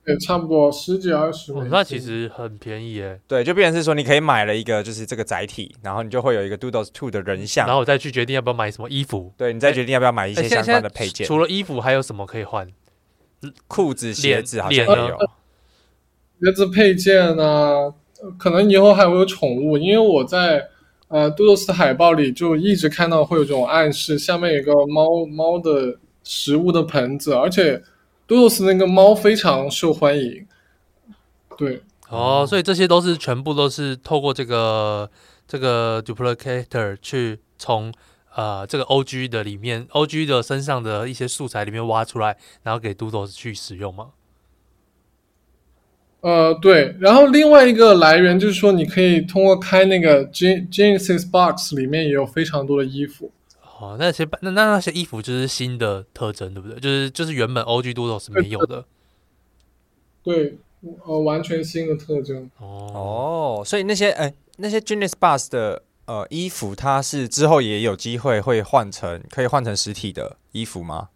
[SPEAKER 1] 也差不多十几二十美金。
[SPEAKER 3] 那其实很便宜耶。
[SPEAKER 2] 对，就变成是说，你可以买了一个就是这个载体，然后你就会有一个 Doodles Two 的人像，
[SPEAKER 3] 然后我再去决定要不要买什么衣服。
[SPEAKER 2] 对，你再决定要不要买一些相关的配件。
[SPEAKER 3] 除了衣服，还有什么可以换？
[SPEAKER 2] 裤子、鞋子好像也有，
[SPEAKER 1] 鞋子配件呢，可能以后还会有宠物，因为我在呃 Doodles 的海报里就一直看到会有这种暗示，下面有个猫猫的食物的盆子，而且 Doodles 那个猫非常受欢迎。对，
[SPEAKER 3] 哦，所以这些都是全部都是透过这个这个 duplicator 去从。呃，这个 O G 的里面，O G 的身上的一些素材里面挖出来，然后给 Doodles 去使用吗？
[SPEAKER 1] 呃，对。然后另外一个来源就是说，你可以通过开那个 Genesis Box 里面也有非常多的衣服。
[SPEAKER 3] 哦，那些那那那些衣服就是新的特征，对不对？就是就是原本 O G Doodles 没有的。
[SPEAKER 1] 对，呃完全新的特征。
[SPEAKER 2] 哦，所以那些哎那些 Genius Bus 的呃衣服，它是之后也有机会会换成可以换成实体的衣服吗？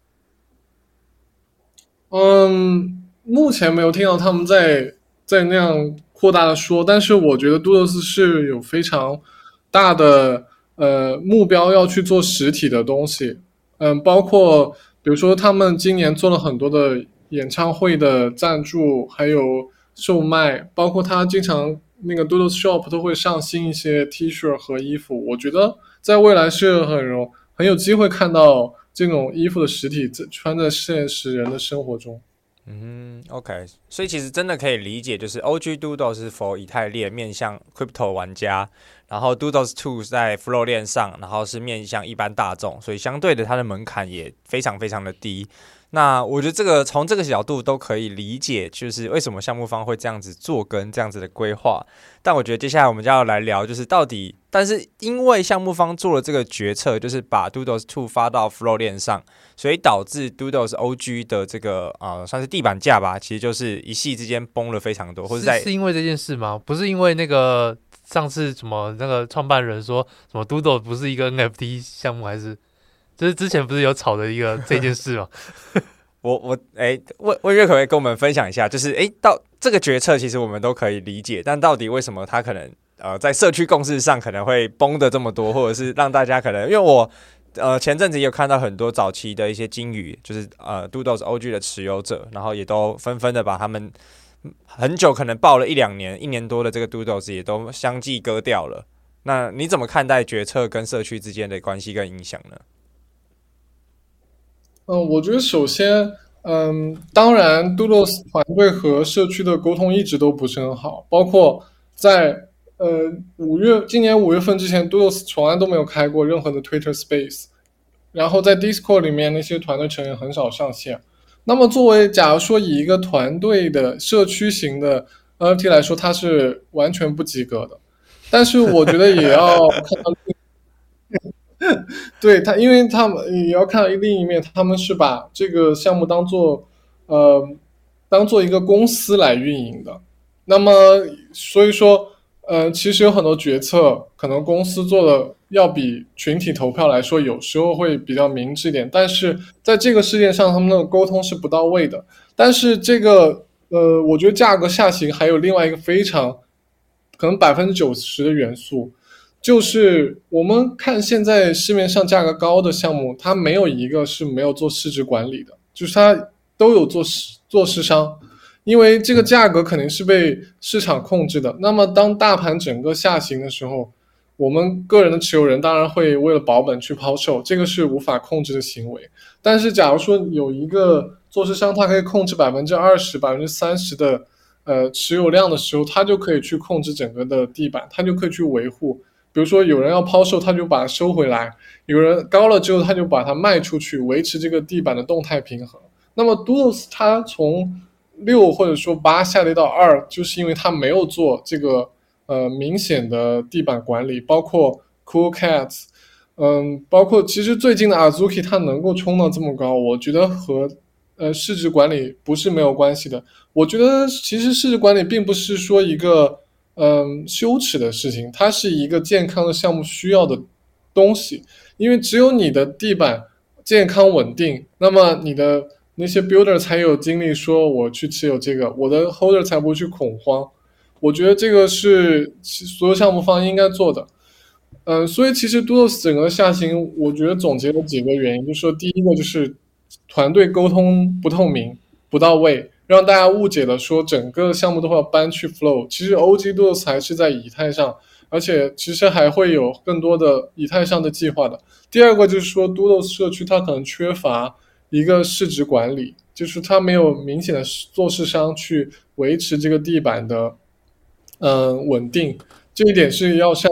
[SPEAKER 1] 嗯，目前没有听到他们在在那样扩大的说，但是我觉得 Doodles 是有非常大的呃目标要去做实体的东西。嗯，包括比如说他们今年做了很多的演唱会的赞助，还有售卖，包括他经常那个 Doodle Shop 都会上新一些 T 恤和衣服。我觉得在未来是很容很有机会看到。这种衣服的实体在穿在现实人的生活中，
[SPEAKER 2] 嗯，OK，所以其实真的可以理解，就是 OG Doodle 是否以太链面向 Crypto 玩家，然后 Doodles Two 在 Flow 链上，然后是面向一般大众，所以相对的它的门槛也非常非常的低。那我觉得这个从这个角度都可以理解，就是为什么项目方会这样子做跟这样子的规划。但我觉得接下来我们就要来聊，就是到底，但是因为项目方做了这个决策，就是把 Doodles Two 发到 Flow 链上，所以导致 Doodles OG 的这个、呃、算是地板价吧，其实就是一夕之间崩了非常多，或者在，
[SPEAKER 3] 是因为这件事吗？不是因为那个上次什么那个创办人说什么 Doodle 不是一个 NFT 项目，还是？就是之前不是有炒的一个这件事吗？
[SPEAKER 2] 我我哎，问问月可不可以跟我们分享一下？就是哎，到这个决策其实我们都可以理解，但到底为什么他可能呃在社区共识上可能会崩的这么多，或者是让大家可能因为我呃前阵子也有看到很多早期的一些鲸鱼，就是呃 Doodles OG 的持有者，然后也都纷纷的把他们很久可能抱了一两年、一年多的这个 Doodles 也都相继割掉了。那你怎么看待决策跟社区之间的关系跟影响呢？
[SPEAKER 1] 嗯，我觉得首先，嗯，当然，Doodles 团队和社区的沟通一直都不是很好，包括在呃五月，今年五月份之前，Doodles 从来都没有开过任何的 Twitter Space，然后在 Discord 里面那些团队成员很少上线。那么作为假如说以一个团队的社区型的 NFT 来说，它是完全不及格的。但是我觉得也要 看到。对他，因为他们也要看到另一面，他们是把这个项目当做呃当做一个公司来运营的。那么所以说，呃，其实有很多决策可能公司做的要比群体投票来说，有时候会比较明智一点。但是在这个事件上，他们的沟通是不到位的。但是这个呃，我觉得价格下行还有另外一个非常可能百分之九十的元素。就是我们看现在市面上价格高的项目，它没有一个是没有做市值管理的，就是它都有做市做市商，因为这个价格肯定是被市场控制的。那么当大盘整个下行的时候，我们个人的持有人当然会为了保本去抛售，这个是无法控制的行为。但是假如说有一个做市商，他可以控制百分之二十、百分之三十的呃持有量的时候，他就可以去控制整个的地板，他就可以去维护。比如说有人要抛售，他就把它收回来；有人高了之后，他就把它卖出去，维持这个地板的动态平衡。那么 Doodles 它从六或者说八下跌到二，就是因为它没有做这个呃明显的地板管理，包括 Cool Cats，嗯，包括其实最近的 Azuki 它能够冲到这么高，我觉得和呃市值管理不是没有关系的。我觉得其实市值管理并不是说一个。嗯，羞耻的事情，它是一个健康的项目需要的东西，因为只有你的地板健康稳定，那么你的那些 builder 才有精力说我去持有这个，我的 holder 才不会去恐慌。我觉得这个是所有项目方应该做的。嗯，所以其实 Doodles 整个下行，我觉得总结了几个原因，就是说第一个就是团队沟通不透明、不到位。让大家误解了，说整个项目都会要搬去 Flow，其实 OG Doodles 还是在以太上，而且其实还会有更多的以太上的计划的。第二个就是说，Doodles 社区它可能缺乏一个市值管理，就是它没有明显的做市商去维持这个地板的嗯、呃、稳定，这一点是要向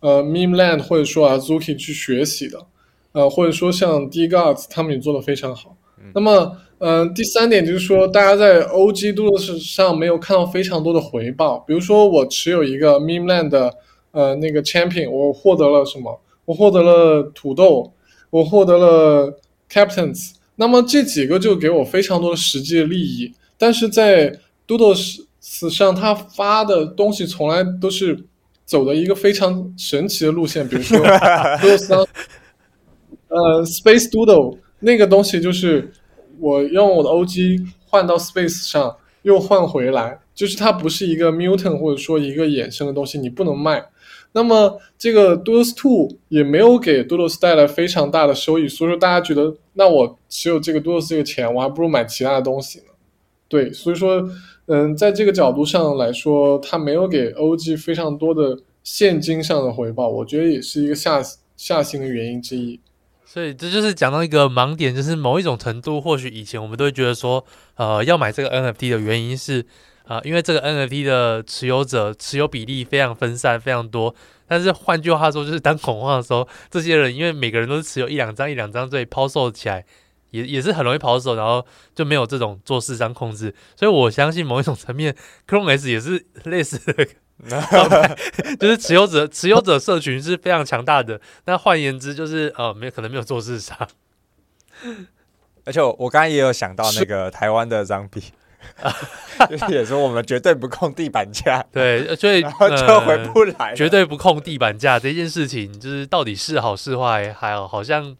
[SPEAKER 1] 呃 Meme Land 或者说 Azuki 去学习的，呃或者说像 DeGods 他们也做的非常好。嗯、那么。嗯，第三点就是说，大家在 OG Doodles 上没有看到非常多的回报。比如说，我持有一个 Meme Land 的呃那个 Champion，我获得了什么？我获得了土豆，我获得了 Captains。那么这几个就给我非常多的实际的利益。但是在 Doodles 上，他发的东西从来都是走的一个非常神奇的路线，比如说 Doodle 呃，Space Doodle 那个东西就是我用我的 OG 换到 Space 上，又换回来，就是它不是一个 mutant 或者说一个衍生的东西，你不能卖。那么这个 Doodles 2也没有给 Doos 带来非常大的收益，所以说大家觉得，那我持有这个 Doos 这个钱，我还不如买其他的东西呢。对，所以说，嗯，在这个角度上来说，它没有给 OG 非常多的现金上的回报，我觉得也是一个下下行的原因之一。
[SPEAKER 3] 所以这就是讲到一个盲点，就是某一种程度，或许以前我们都会觉得说，呃，要买这个 NFT 的原因是，呃，因为这个 NFT 的持有者持有比例非常分散，非常多。但是换句话说，就是当恐慌的时候，这些人因为每个人都是持有一两张、一两张，所以抛售起来也也是很容易抛售，然后就没有这种做市商控制。所以我相信某一种层面，Chrome S 也是类似的。就是持有者持有者社群是非常强大的。那换言之，就是呃，没有可能没有做市场。
[SPEAKER 2] 而且我我刚刚也有想到那个台湾的张币，就是也说我们绝对不控地板价。
[SPEAKER 3] 对，所以
[SPEAKER 2] 然后就回不来、呃，绝
[SPEAKER 3] 对不控地板价这件事情，就是到底是好是坏，还有好像。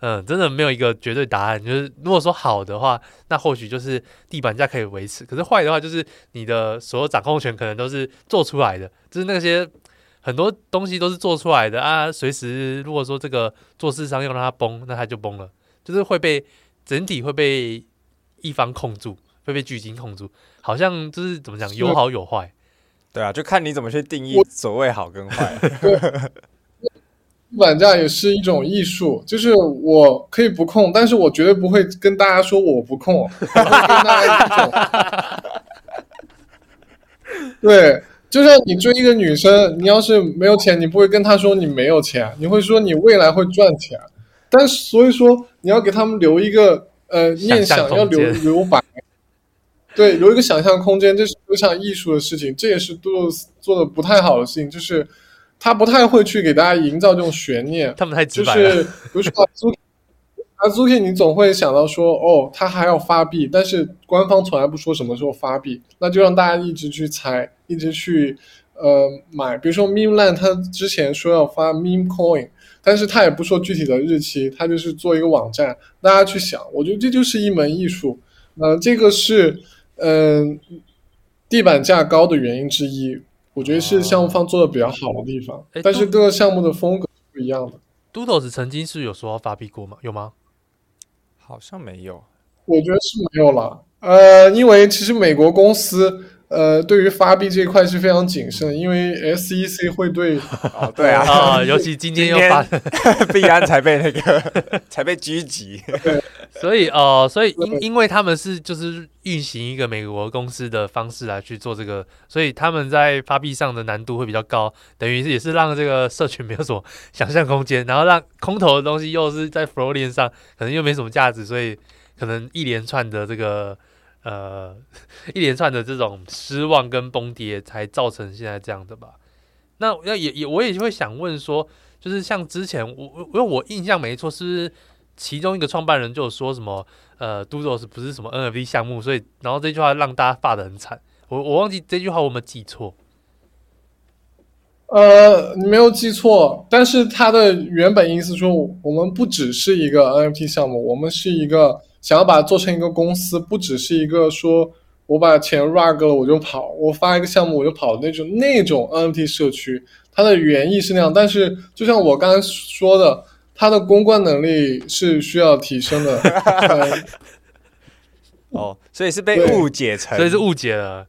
[SPEAKER 3] 嗯，真的没有一个绝对答案。就是如果说好的话，那或许就是地板价可以维持；可是坏的话，就是你的所有掌控权可能都是做出来的，就是那些很多东西都是做出来的啊。随时如果说这个做市商要让它崩，那它就崩了，就是会被整体会被一方控住，会被巨鲸控住。好像就是怎么讲，有好有坏。
[SPEAKER 2] 对啊，就看你怎么去定义所谓好跟坏。
[SPEAKER 1] 地板价也是一种艺术，就是我可以不控，但是我绝对不会跟大家说我不控，我会跟大家一种。对，就像你追一个女生，你要是没有钱，你不会跟她说你没有钱，你会说你未来会赚钱。但是所以说，你要给他们留一个呃念想，要留留白，对，有一个想象空间，这是非常艺术的事情，这也是杜做的不太好的事情，就是。他不太会去给大家营造这种悬念，
[SPEAKER 3] 他们太直白
[SPEAKER 1] 了。就是比如说 Azuki，Azuki，你总会想到说，哦，他还要发币，但是官方从来不说什么时候发币，那就让大家一直去猜，一直去呃买。比如说 Meme Land，他之前说要发 Meme Coin，但是他也不说具体的日期，他就是做一个网站，大家去想。我觉得这就是一门艺术，呃，这个是嗯、呃、地板价高的原因之一。我觉得是项目方做的比较好的地方，哦、但是各个项目的风格不一样的。
[SPEAKER 3] Doodles 曾经是有说要发币过吗？有吗？
[SPEAKER 2] 好像没有。
[SPEAKER 1] 我觉得是没有了。呃，因为其实美国公司呃对于发币这一块是非常谨慎，因为 SEC 会对。
[SPEAKER 2] 哦，对啊，
[SPEAKER 3] 啊、哦，尤其今天又发
[SPEAKER 2] 币安才被那个才被狙
[SPEAKER 1] 击。
[SPEAKER 3] 所以哦，所以因因为他们是就是运行一个美国公司的方式来去做这个，所以他们在发币上的难度会比较高，等于是也是让这个社群没有什么 想象空间，然后让空投的东西又是在 flow 链上可能又没什么价值，所以可能一连串的这个呃 一连串的这种失望跟崩跌才造成现在这样的吧。那要也也我也会想问说，就是像之前我我因为我印象没错是。其中一个创办人就说什么，呃，Doodles 不是什么 NFT 项目，所以然后这句话让大家发的很惨。我我忘记这句话我有没有记错？
[SPEAKER 1] 呃，你没有记错，但是他的原本意思说，我们不只是一个 NFT 项目，我们是一个想要把它做成一个公司，不只是一个说我把钱 rug 了我就跑，我发一个项目我就跑的那种那种 NFT 社区。它的原意是那样，但是就像我刚才说的。他的公关能力是需要提升的。
[SPEAKER 2] 哦，所以是被误解成，
[SPEAKER 3] 所以是误解了。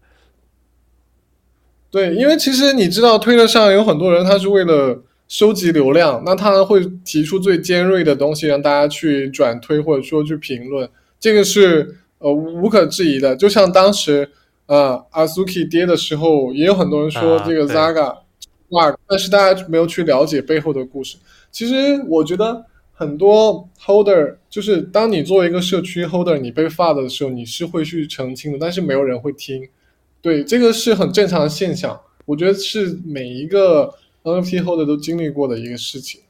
[SPEAKER 1] 对，因为其实你知道，推特上有很多人，他是为了收集流量，那他会提出最尖锐的东西，让大家去转推或者说去评论，这个是呃无可置疑的。就像当时呃 Azuki 跌的时候，也有很多人说这个 Zaga 哇、啊，但是大家没有去了解背后的故事。其实我觉得很多 holder 就是当你作为一个社区 holder，你被 FUD 的时候，你是会去澄清的，但是没有人会听。对，这个是很正常的现象。我觉得是每一个 NFT holder 都经历过的一个事情。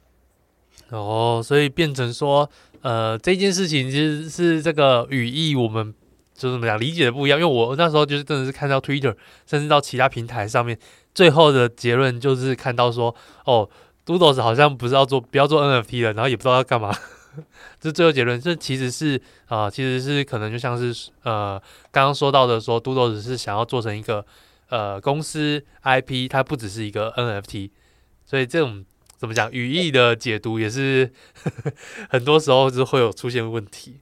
[SPEAKER 3] 哦，所以变成说，呃，这件事情其实是这个语义，我们就怎么讲理解的不一样。因为我那时候就是真的是看到 Twitter，甚至到其他平台上面，最后的结论就是看到说，哦，Doodles 好像不是要做不要做 NFT 了，然后也不知道要干嘛。这最后结论，这其实是啊、其实是可能就像是呃刚刚说到的说，Doodles 是想要做成一个呃公司 IP，它不只是一个 NFT，所以这种怎么讲语义的解读也是呵呵 很多时候是会有出现问题。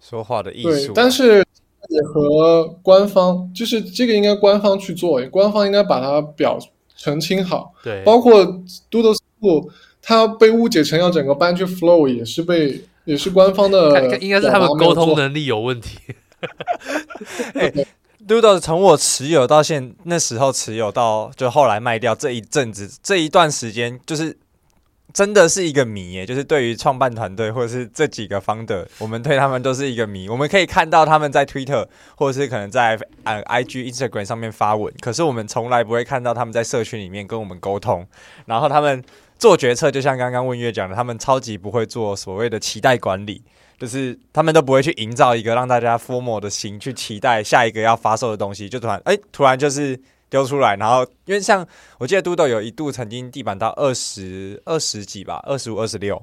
[SPEAKER 2] 说话的艺
[SPEAKER 1] 术、但是也和官方就是这个应该官方去做，官方应该把它表澄清好。
[SPEAKER 3] 对，
[SPEAKER 1] 包括 Doodles 它被误解成要整个搬去 Flow，也是被也是官方的，
[SPEAKER 3] 应该是他们沟通能力有问题。
[SPEAKER 2] 欸、Doodle 从我持有到现那时候持有到就后来卖掉这一阵子这一段时间，就是真的是一个谜耶。就是对于创办团队或者是这几个 founder，我们对他们都是一个谜。我们可以看到他们在 Twitter 或者是可能在呃 IG、Instagram 上面发文，可是我们从来不会看到他们在社群里面跟我们沟通，然后他们。做决策就像刚刚问月讲的，他们超级不会做所谓的期待管理，就是他们都不会去营造一个让大家 FOMO 的心去期待下一个要发售的东西，就突然哎、突然就是丢出来，然后因为像我记得 Dodo 有一度曾经地板到二十二十几吧，二十五、二十六，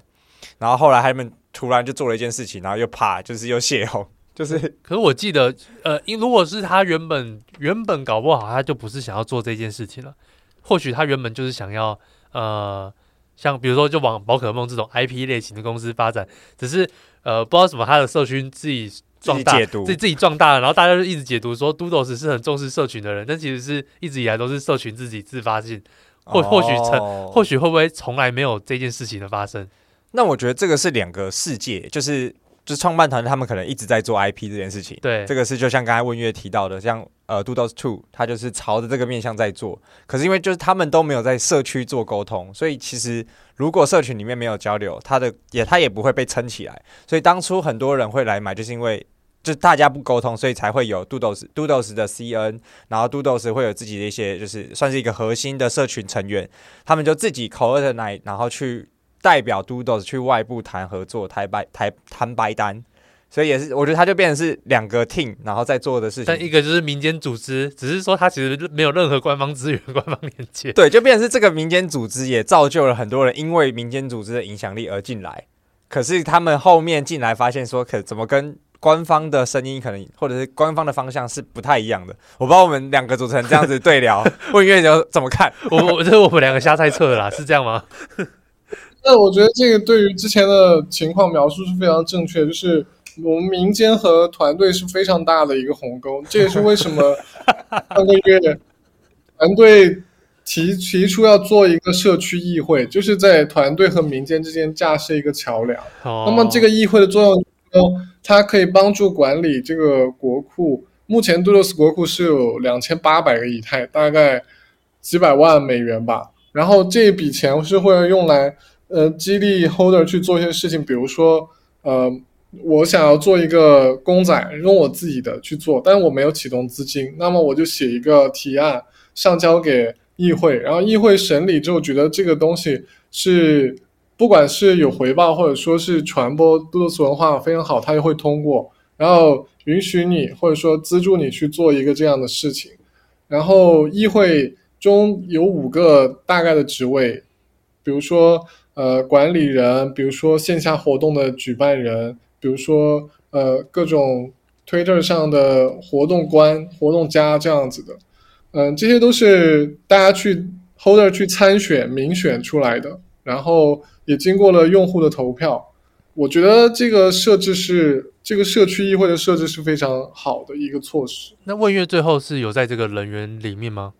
[SPEAKER 2] 然后后来他们突然就做了一件事情，然后又啪，就是又泄洪，就是。
[SPEAKER 3] 可是我记得，呃，因如果是他原本原本搞不好，他就不是想要做这件事情了，或许他原本就是想要呃。像比如说，就往宝可梦这种 IP 类型的公司发展，只是呃不知道什么，他的社群自己壮大，自己自己壮大了，然后大家就一直解读说，Doodles 是很重视社群的人，但其实是一直以来都是社群自己自发性，或或许成，或许会不会从来没有这件事情的发生？
[SPEAKER 2] 那我觉得这个是两个世界，就是。就是创办团队，他们可能一直在做 IP 这件事情。
[SPEAKER 3] 对，
[SPEAKER 2] 这个是就像刚才问月提到的，像呃 Doodles Two，他就是朝着这个面向在做。可是因为就是他们都没有在社区做沟通，所以其实如果社群里面没有交流，他的也他也不会被撑起来。所以当初很多人会来买，就是因为就大家不沟通，所以才会有 Doodles Doodles 的 CN，然后 Doodles 会有自己的一些就是算是一个核心的社群成员，他们就自己 coordinate，然后去。代表 Doodles 去外部谈合作，谈白谈谈白单，所以也是我觉得他就变成是两个 team，然后在做的事情。
[SPEAKER 3] 但一个就是民间组织，只是说他其实没有任何官方资源、官方连接。
[SPEAKER 2] 对，就变成是这个民间组织也造就了很多人因为民间组织的影响力而进来。可是他们后面进来发现说，可怎么跟官方的声音可能或者是官方的方向是不太一样的。我不知道我们两个组成这样子对聊，问月球怎么看？
[SPEAKER 3] 我我这是我们两个瞎猜测的啦，是这样吗？
[SPEAKER 1] 那我觉得这个对于之前的情况描述是非常正确，就是我们民间和团队是非常大的一个鸿沟，这也是为什么 上个月团队提提出要做一个社区议会，就是在团队和民间之间架设一个桥梁。那么这个议会的作用，它可以帮助管理这个国库。目前 Doodles 国库是有两千八百个以太，大概几百万美元吧。然后这笔钱是会用来。呃，激励 holder 去做一些事情，比如说，呃，我想要做一个公仔，用我自己的去做，但是我没有启动资金，那么我就写一个提案上交给议会，然后议会审理之后觉得这个东西是不管是有回报或者说是传播 Doodles 文化非常好，它就会通过，然后允许你或者说资助你去做一个这样的事情，然后议会中有五个大概的职位，比如说。呃，管理人，比如说线下活动的举办人，比如说呃各种 Twitter 上的活动官、活动家这样子的，嗯、呃，这些都是大家去 Holder 去参选、民选出来的，然后也经过了用户的投票。我觉得这个设置是这个社区议会的设置是非常好的一个措施。
[SPEAKER 3] 那问月最后是有在这个人员里面吗？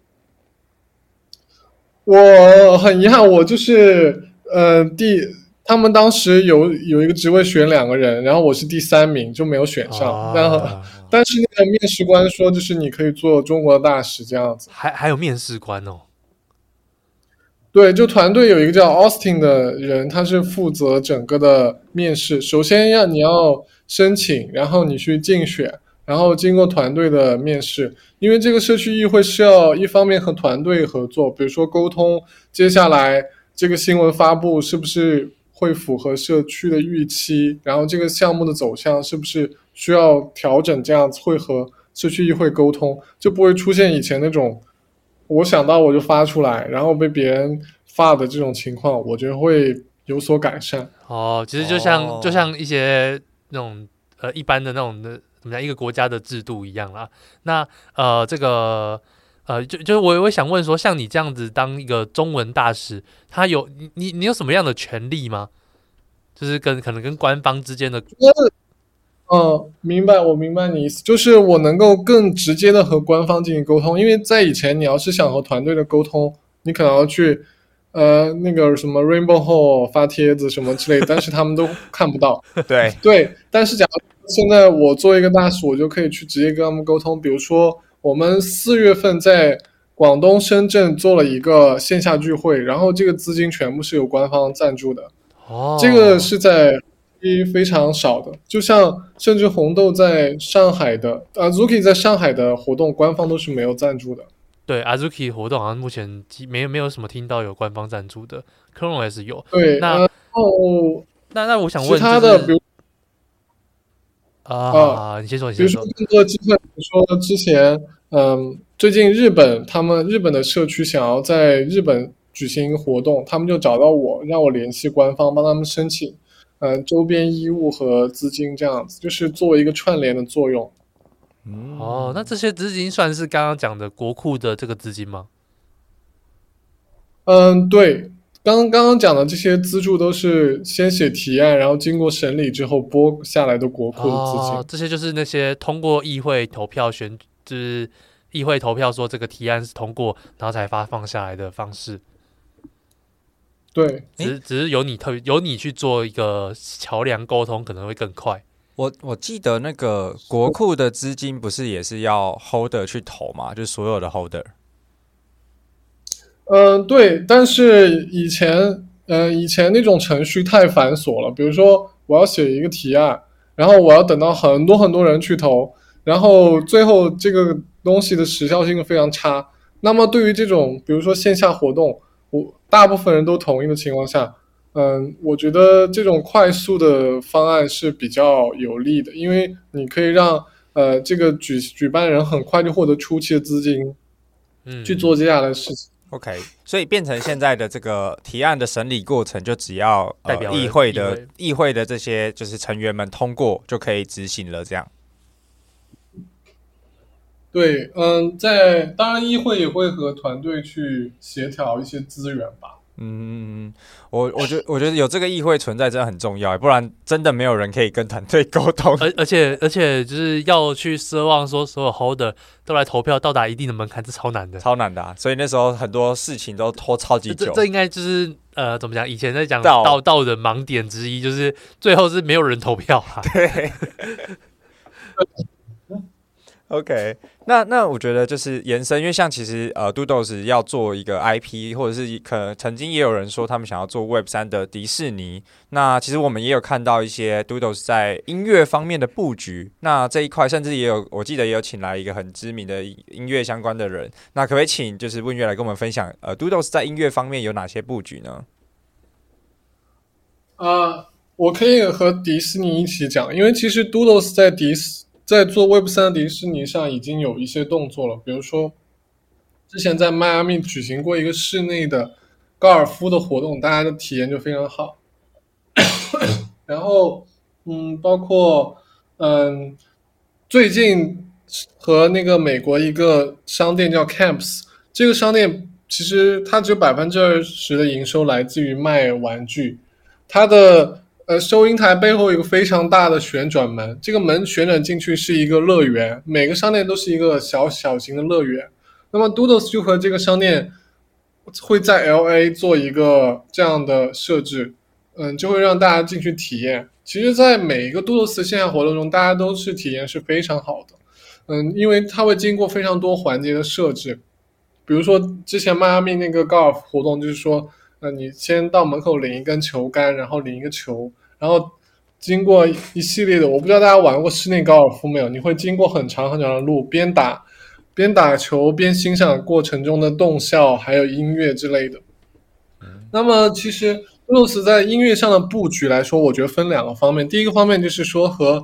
[SPEAKER 1] 我很遗憾，我就是。呃，第他们当时有有一个职位选两个人，然后我是第三名，就没有选上。啊、然后，但是那个面试官说，就是你可以做中国的大使这样子。
[SPEAKER 3] 还还有面试官哦？
[SPEAKER 1] 对，就团队有一个叫 Austin 的人，他是负责整个的面试。首先要你要申请，然后你去竞选，然后经过团队的面试。因为这个社区议会是要一方面和团队合作，比如说沟通接下来。这个新闻发布是不是会符合社区的预期？然后这个项目的走向是不是需要调整，这样会和社区议会沟通，就不会出现以前那种我想到我就发出来，然后被别人发的这种情况，我觉得会有所改善。
[SPEAKER 3] 哦，其实就像、就像一些那种呃一般的那种的怎么讲，一个国家的制度一样啦。那呃这个。呃，就就是我我想问说，像你这样子当一个中文大使，他有你你你有什么样的权利吗？就是跟可能跟官方之间的，
[SPEAKER 1] 嗯，明白，我明白你意思，就是我能够更直接的和官方进行沟通，因为在以前，你要是想和团队的沟通，你可能要去呃那个什么 Rainbow Hall 发帖子什么之类，但是他们都 看不到。
[SPEAKER 2] 对
[SPEAKER 1] 对，但是假如现在我作为一个大使，我就可以去直接跟他们沟通，比如说。我们四月份在广东深圳做了一个线下聚会，然后这个资金全部是由官方赞助的。
[SPEAKER 3] 哦，
[SPEAKER 1] 这个是在非常少的，就像甚至红豆在上海的呃，Zuki 在上海的活动，官方都是没有赞助的。
[SPEAKER 3] 对，Azuki 活动好像目前没有没有什么听到有官方赞助的，Kron 也是有。
[SPEAKER 1] 对，
[SPEAKER 3] 那
[SPEAKER 1] 然后
[SPEAKER 3] 那那我想问，
[SPEAKER 1] 其他的比如。
[SPEAKER 3] 啊，你先说，你先说。
[SPEAKER 1] 比如说更多机会，比如说之前，嗯，最近日本他们日本的社区想要在日本举行活动，他们就找到我，让我联系官方，帮他们申请，嗯，周边衣物和资金这样子，就是作为一个串联的作用。
[SPEAKER 3] 嗯，哦，那这些资金算是刚刚讲的国库的这个资金吗？
[SPEAKER 1] 嗯，对。刚刚刚讲的这些资助都是先写提案，然后经过审理之后拨下来的国库的资金。
[SPEAKER 3] 哦，这些就是那些通过议会投票选，就是议会投票说这个提案是通过，然后才发放下来的方式。
[SPEAKER 1] 对，
[SPEAKER 3] 只是只是由你特由你去做一个桥梁沟通，可能会更快。
[SPEAKER 2] 我我记得那个国库的资金不是也是要 holder 去投嘛，就是所有的 holder。
[SPEAKER 1] 嗯，对，但是以前，嗯、呃，以前那种程序太繁琐了。比如说，我要写一个提案，然后我要等到很多很多人去投，然后最后这个东西的时效性非常差。那么，对于这种比如说线下活动，我大部分人都同意的情况下，嗯，我觉得这种快速的方案是比较有利的，因为你可以让呃这个举举办人很快就获得初期的资金，嗯，去做接下来的事情。
[SPEAKER 2] OK，所以变成现在的这个提案的审理过程，就只要代表议会的议会的这些就是成员们通过就可以执行了，这样。
[SPEAKER 1] 对，嗯，在当然议会也会和团队去协调一些资源吧。
[SPEAKER 2] 嗯，我我觉得我觉得有这个议会存在真的很重要，不然真的没有人可以跟团队沟通。
[SPEAKER 3] 而而且而且就是要去奢望说所有 holder 都来投票到达一定的门槛是超难的，
[SPEAKER 2] 超难的啊！所以那时候很多事情都拖超级久。
[SPEAKER 3] 这这应该就是呃怎么讲？以前在讲道道的盲点之一，就是最后是没有人投票啊。
[SPEAKER 2] 对。OK，那那我觉得就是延伸，因为像其实呃，Doodles 要做一个 IP，或者是可能曾经也有人说他们想要做 Web 三的迪士尼。那其实我们也有看到一些 Doodles 在音乐方面的布局。那这一块甚至也有，我记得也有请来一个很知名的音乐相关的人。那可不可以请就是问月来跟我们分享，呃，Doodles 在音乐方面有哪些布局呢？
[SPEAKER 1] 啊、呃，我可以和迪士尼一起讲，因为其实 Doodles 在迪士在做 Web 三迪士尼上已经有一些动作了，比如说之前在迈阿密举行过一个室内的高尔夫的活动，大家的体验就非常好。然后，嗯，包括嗯，最近和那个美国一个商店叫 Camps，这个商店其实它只有百分之二十的营收来自于卖玩具，它的。呃，收银台背后有一个非常大的旋转门，这个门旋转进去是一个乐园，每个商店都是一个小小型的乐园。那么 Doodles 就和这个商店会在 LA 做一个这样的设置，嗯，就会让大家进去体验。其实，在每一个 Doodles 线下活动中，大家都是体验是非常好的，嗯，因为它会经过非常多环节的设置，比如说之前迈阿密那个高尔夫活动，就是说。那你先到门口领一根球杆，然后领一个球，然后经过一系列的，我不知道大家玩过室内高尔夫没有？你会经过很长很长的路，边打边打球，边欣赏过程中的动效，还有音乐之类的。嗯、那么其实 Doodles 在音乐上的布局来说，我觉得分两个方面。第一个方面就是说和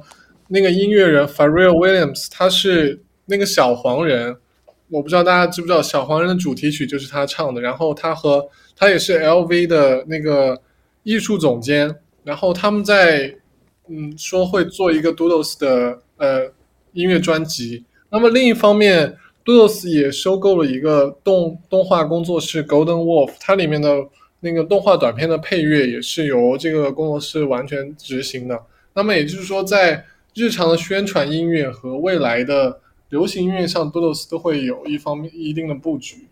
[SPEAKER 1] 那个音乐人 Pharrell Williams，他是那个小黄人，我不知道大家知不知道，小黄人的主题曲就是他唱的。然后他和他也是 LV 的那个艺术总监，然后他们在嗯说会做一个 Doodles 的呃音乐专辑。那么另一方面，Doodles 也收购了一个动动画工作室 Golden Wolf，它里面的那个动画短片的配乐也是由这个工作室完全执行的。那么也就是说，在日常的宣传音乐和未来的流行音乐上，Doodles 都会有一方面一定的布局。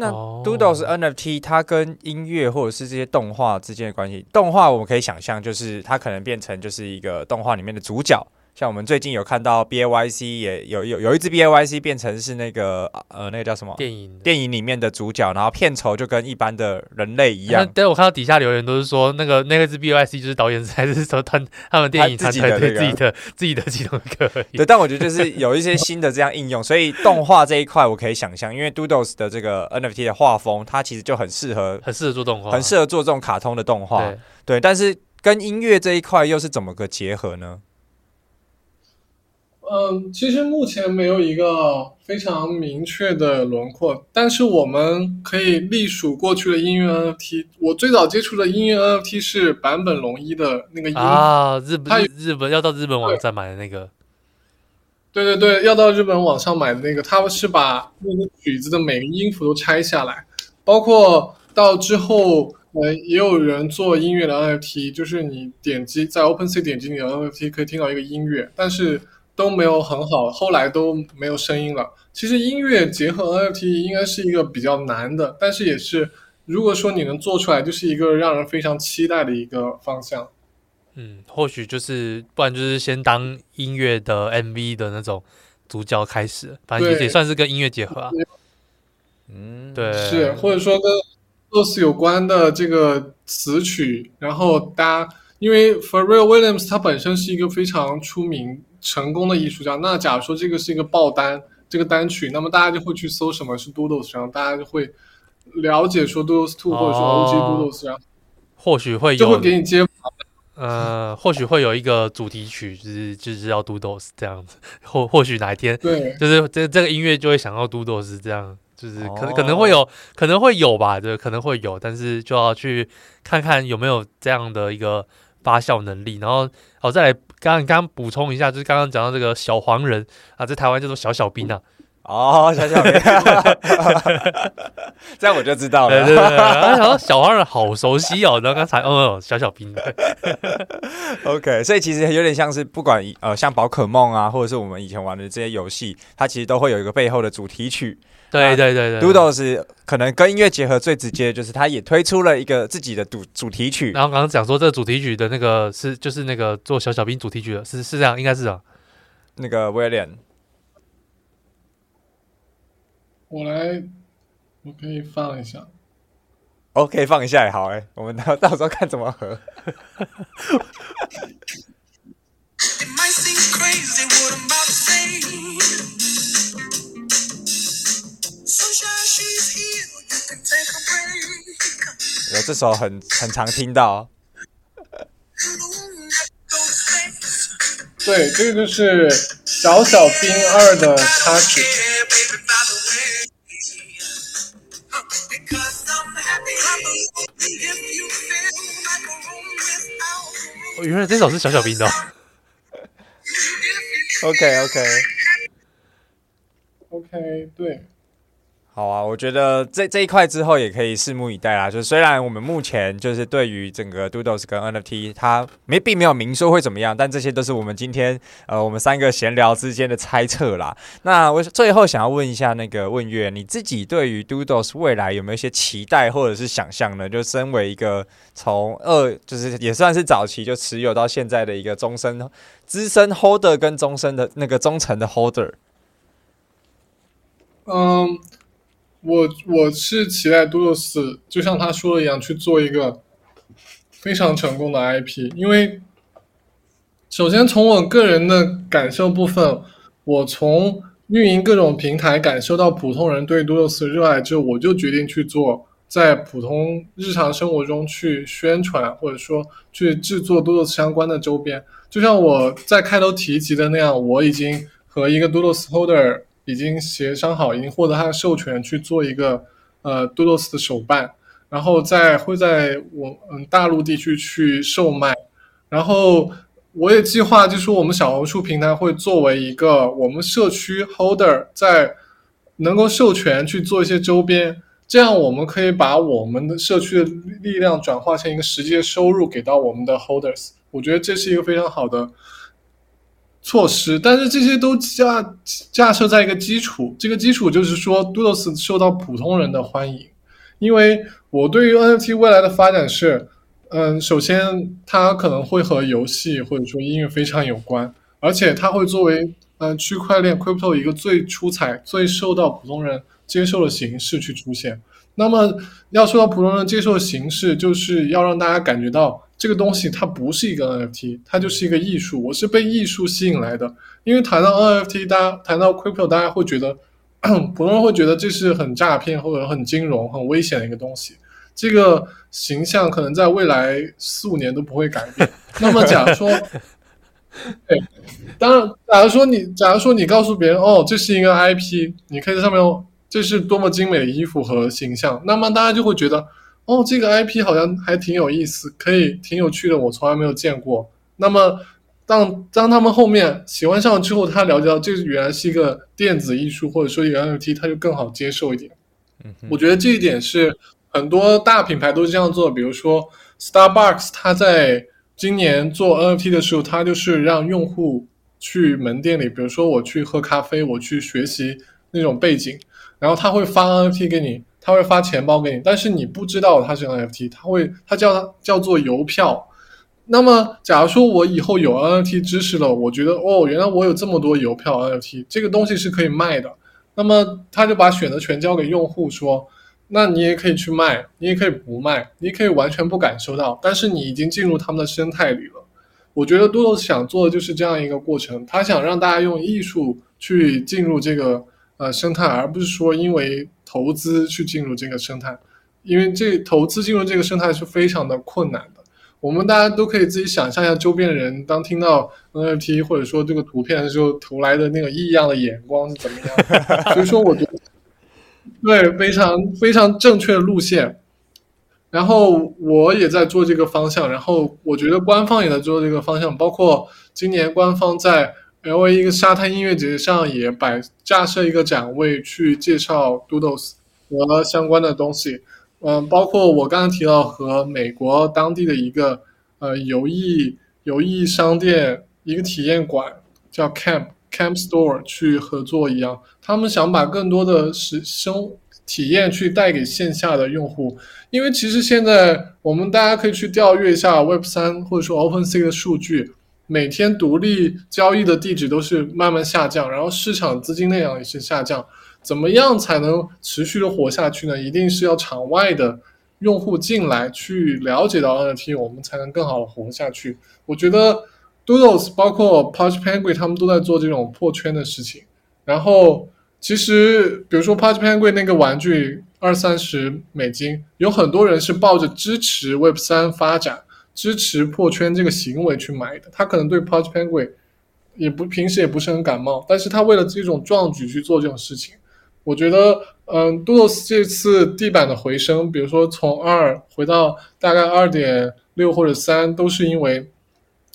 [SPEAKER 2] 那 Doodles NFT 它跟音乐或者是这些动画之间的关系，动画我们可以想象，就是它可能变成就是一个动画里面的主角。像我们最近有看到 B A Y C 也有有有一只 B A Y C 变成是那个呃那个叫什么
[SPEAKER 3] 电影
[SPEAKER 2] 电影里面的主角，然后片酬就跟一般的人类一样。
[SPEAKER 3] 但我看到底下留言都是说那个那个只 B A Y C 就是导演还是说他他们电影团队对自己的自己的其中一个。
[SPEAKER 2] 对，但我觉得就是有一些新的这样应用，所以动画这一块我可以想象，因为 Doodles 的这个 N F T 的画风，它其实就很适合
[SPEAKER 3] 很适合做动画，
[SPEAKER 2] 很适合做这种卡通的动画。对，但是跟音乐这一块又是怎么个结合呢？
[SPEAKER 1] 嗯，其实目前没有一个非常明确的轮廓，但是我们可以隶属过去的音乐 NFT。我最早接触的音乐 NFT 是坂本龙一的那个音
[SPEAKER 3] 啊，日本日本要到日本网站买的那个。
[SPEAKER 1] 对对对，要到日本网上买的那个，他们是把那个曲子的每个音符都拆下来，包括到之后，呃，也有人做音乐的 NFT，就是你点击在 OpenSea 点击你的 NFT 可以听到一个音乐，但是。都没有很好，后来都没有声音了。其实音乐结合 NFT 应该是一个比较难的，但是也是如果说你能做出来，就是一个让人非常期待的一个方向。
[SPEAKER 3] 嗯，或许就是，不然就是先当音乐的 MV 的那种主角开始，反正也算是跟音乐结合啊。嗯，对，
[SPEAKER 1] 是或者说跟 Doodles 有关的这个词曲，然后大家因为 Pharrell Williams 他本身是一个非常出名。成功的艺术家，那假如说这个是一个爆单，这个单曲，那么大家就会去搜什么是 Doodles，然后大家就会了解说 Doodles Two 或者说 OG Doodles，然后
[SPEAKER 3] 或许会有
[SPEAKER 1] 就会给你接，
[SPEAKER 3] 呃，或许会有一个主题曲，就是就是要 Doodles 这样子，或或许哪一天，
[SPEAKER 1] 对，
[SPEAKER 3] 就是这这个音乐就会想要 Doodles 这样，就是可能可能会有可能会有吧，对，可能会有，但是就要去看看有没有这样的一个发酵能力，然后好再来。刚刚刚补充一下，就是刚刚讲到这个小黄人啊，在台湾叫做小小兵啊。
[SPEAKER 2] 哦，小小兵，这样我就知道了。
[SPEAKER 3] 对对对，然后小黄人好熟悉哦，然后刚才哦，小小兵。
[SPEAKER 2] OK，所以其实有点像是不管呃，像宝可梦啊，或者是我们以前玩的这些游戏，它其实都会有一个背后的主题曲。
[SPEAKER 3] 对对对对
[SPEAKER 2] ，Doodles 可能跟音乐结合最直接，就是他也推出了一个自己的主主题曲。
[SPEAKER 3] 然后刚刚讲说这个主题曲的那个是就是那个做小小兵主题曲的，是是这样，应该是啊。
[SPEAKER 2] 那个 William，
[SPEAKER 1] 我来，我可以放一下。
[SPEAKER 2] OK，放一下也好哎，我们到 到时候看怎么合。有这首很很常听到，
[SPEAKER 1] 对，这个就是小小兵二的插曲。
[SPEAKER 3] 哦，原来这首是小小兵的。
[SPEAKER 2] OK OK
[SPEAKER 1] OK，对。
[SPEAKER 2] 好啊，我觉得这这一块之后也可以拭目以待啦。就虽然我们目前就是对于整个 Doodles 跟 NFT 它没并没有明说会怎么样，但这些都是我们今天呃我们三个闲聊之间的猜测啦。那我最后想要问一下那个问月，你自己对于 Doodles 未来有没有一些期待或者是想象呢？就身为一个从二就是也算是早期就持有到现在的一个终身资深 Holder 跟终身的那个忠诚的 Holder，
[SPEAKER 1] 嗯。我我是期待 Doodles 就像他说的一样去做一个非常成功的 IP，因为首先从我个人的感受部分，我从运营各种平台感受到普通人对 Doodles 热爱之后，我就决定去做，在普通日常生活中去宣传或者说去制作 Doodles 相关的周边。就像我在开头提及的那样，我已经和一个 Doodles holder 已经协商好，已经获得他的授权去做一个呃 Doodles 的手办，然后在会在我嗯大陆地区去售卖，然后我也计划就是我们小红书平台会作为一个我们社区 holder 在能够授权去做一些周边。这样我们可以把我们的社区的力量转化成一个实际的收入给到我们的 holders，我觉得这是一个非常好的措施。但是这些都架架设在一个基础，这个基础就是说 Doodles 受到普通人的欢迎。因为我对于 NFT 未来的发展是，嗯，首先它可能会和游戏或者说音乐非常有关，而且它会作为嗯区块链 crypto 一个最出彩、最受到普通人接受的形式去出现，那么要受到普通人接受的形式，就是要让大家感觉到这个东西它不是一个 NFT，它就是一个艺术。我是被艺术吸引来的，因为谈到 NFT，大家谈到 Crypto，大家会觉得 普通人会觉得这是很诈骗或者很金融、很危险的一个东西。这个形象可能在未来四五年都不会改变。那么假如说，对，当然，假如说你，假如说你告诉别人，哦，这是一个 IP，你可以在上面，这是多么精美的衣服和形象，那么大家就会觉得，哦，这个 IP 好像还挺有意思，可以挺有趣的，我从来没有见过。那么当当他们后面喜欢上了之后，他了解到这原来是一个电子艺术，或者说一个 NFT，他就更好接受一点。嗯，我觉得这一点是很多大品牌都是这样做的，比如说 Starbucks，它在。今年做 NFT 的时候，它就是让用户去门店里，比如说我去喝咖啡，我去学习那种背景，然后他会发 NFT 给你，他会发钱包给你，但是你不知道它是 NFT，他会他叫它叫做邮票。那么，假如说我以后有 NFT 知识了，我觉得哦，原来我有这么多邮票 NFT，这个东西是可以卖的。那么他就把选择权交给用户说。那你也可以去卖，你也可以不卖，你可以完全不感受到，但是你已经进入他们的生态里了。我觉得多多想做的就是这样一个过程，他想让大家用艺术去进入这个呃生态，而不是说因为投资去进入这个生态，因为这投资进入这个生态是非常的困难的。我们大家都可以自己想象一下，周边的人当听到 NFT 或者说这个图片的时候，投来的那个异样的眼光是怎么样？所以说，我觉得。对，非常非常正确的路线，然后我也在做这个方向，然后我觉得官方也在做这个方向，包括今年官方在 LA 一个沙滩音乐节上也摆架设一个展位去介绍 Doodles 和相关的东西，嗯，包括我刚刚提到和美国当地的一个呃游艺游艺商店一个体验馆叫 Camp。Camp Store 去合作一样，他们想把更多的实生体验去带给线下的用户，因为其实现在我们大家可以去调阅一下 Web 三或者说 OpenSea 的数据，每天独立交易的地址都是慢慢下降，然后市场资金量也是下降，怎么样才能持续的活下去呢？一定是要场外的用户进来去了解到 NFT，我们才能更好的活下去。我觉得。Doodles 包括 Pudgy Penguin 他们都在做这种破圈的事情。然后，其实比如说 Pudgy Penguin 那个玩具二三十美金，有很多人是抱着支持 Web 三发展、支持破圈这个行为去买的。他可能对 Pudgy Penguin 也不平时也不是很感冒，但是他为了这种壮举去做这种事情。我觉得，嗯，Doodles 这次地板的回升，比如说从二回到大概二点六或者三，都是因为。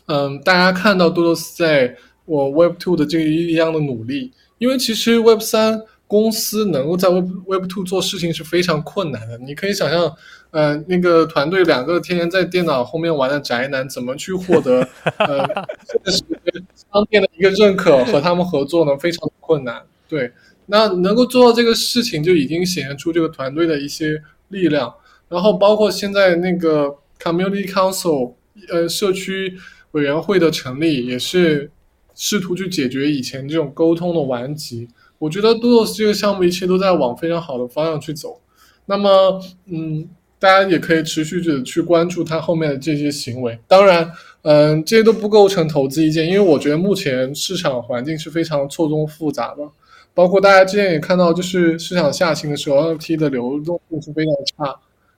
[SPEAKER 1] 嗯，大家看到 Doodles 在我 Web Two 的这一样的努力，因为其实 Web 三公司能够在 Web Web Two 做事情是非常困难的。你可以想象，呃，那个团队两个天天在电脑后面玩的宅男，怎么去获得呃商店的一个认可和他们合作呢？非常困难。对，那能够做到这个事情，就已经显现出这个团队的一些力量。然后包括现在那个 Community Council，呃，社区。委员会的成立也是试图去解决以前这种沟通的顽疾。我觉得 Doodles 这个项目一切都在往非常好的方向去走。那么，嗯，大家也可以持续的去关注它后面的这些行为。当然，嗯，这些都不构成投资意见，因为我觉得目前市场环境是非常错综复杂的。包括大家之前也看到，就是市场下行的时候，NFT 的流动性是非常差。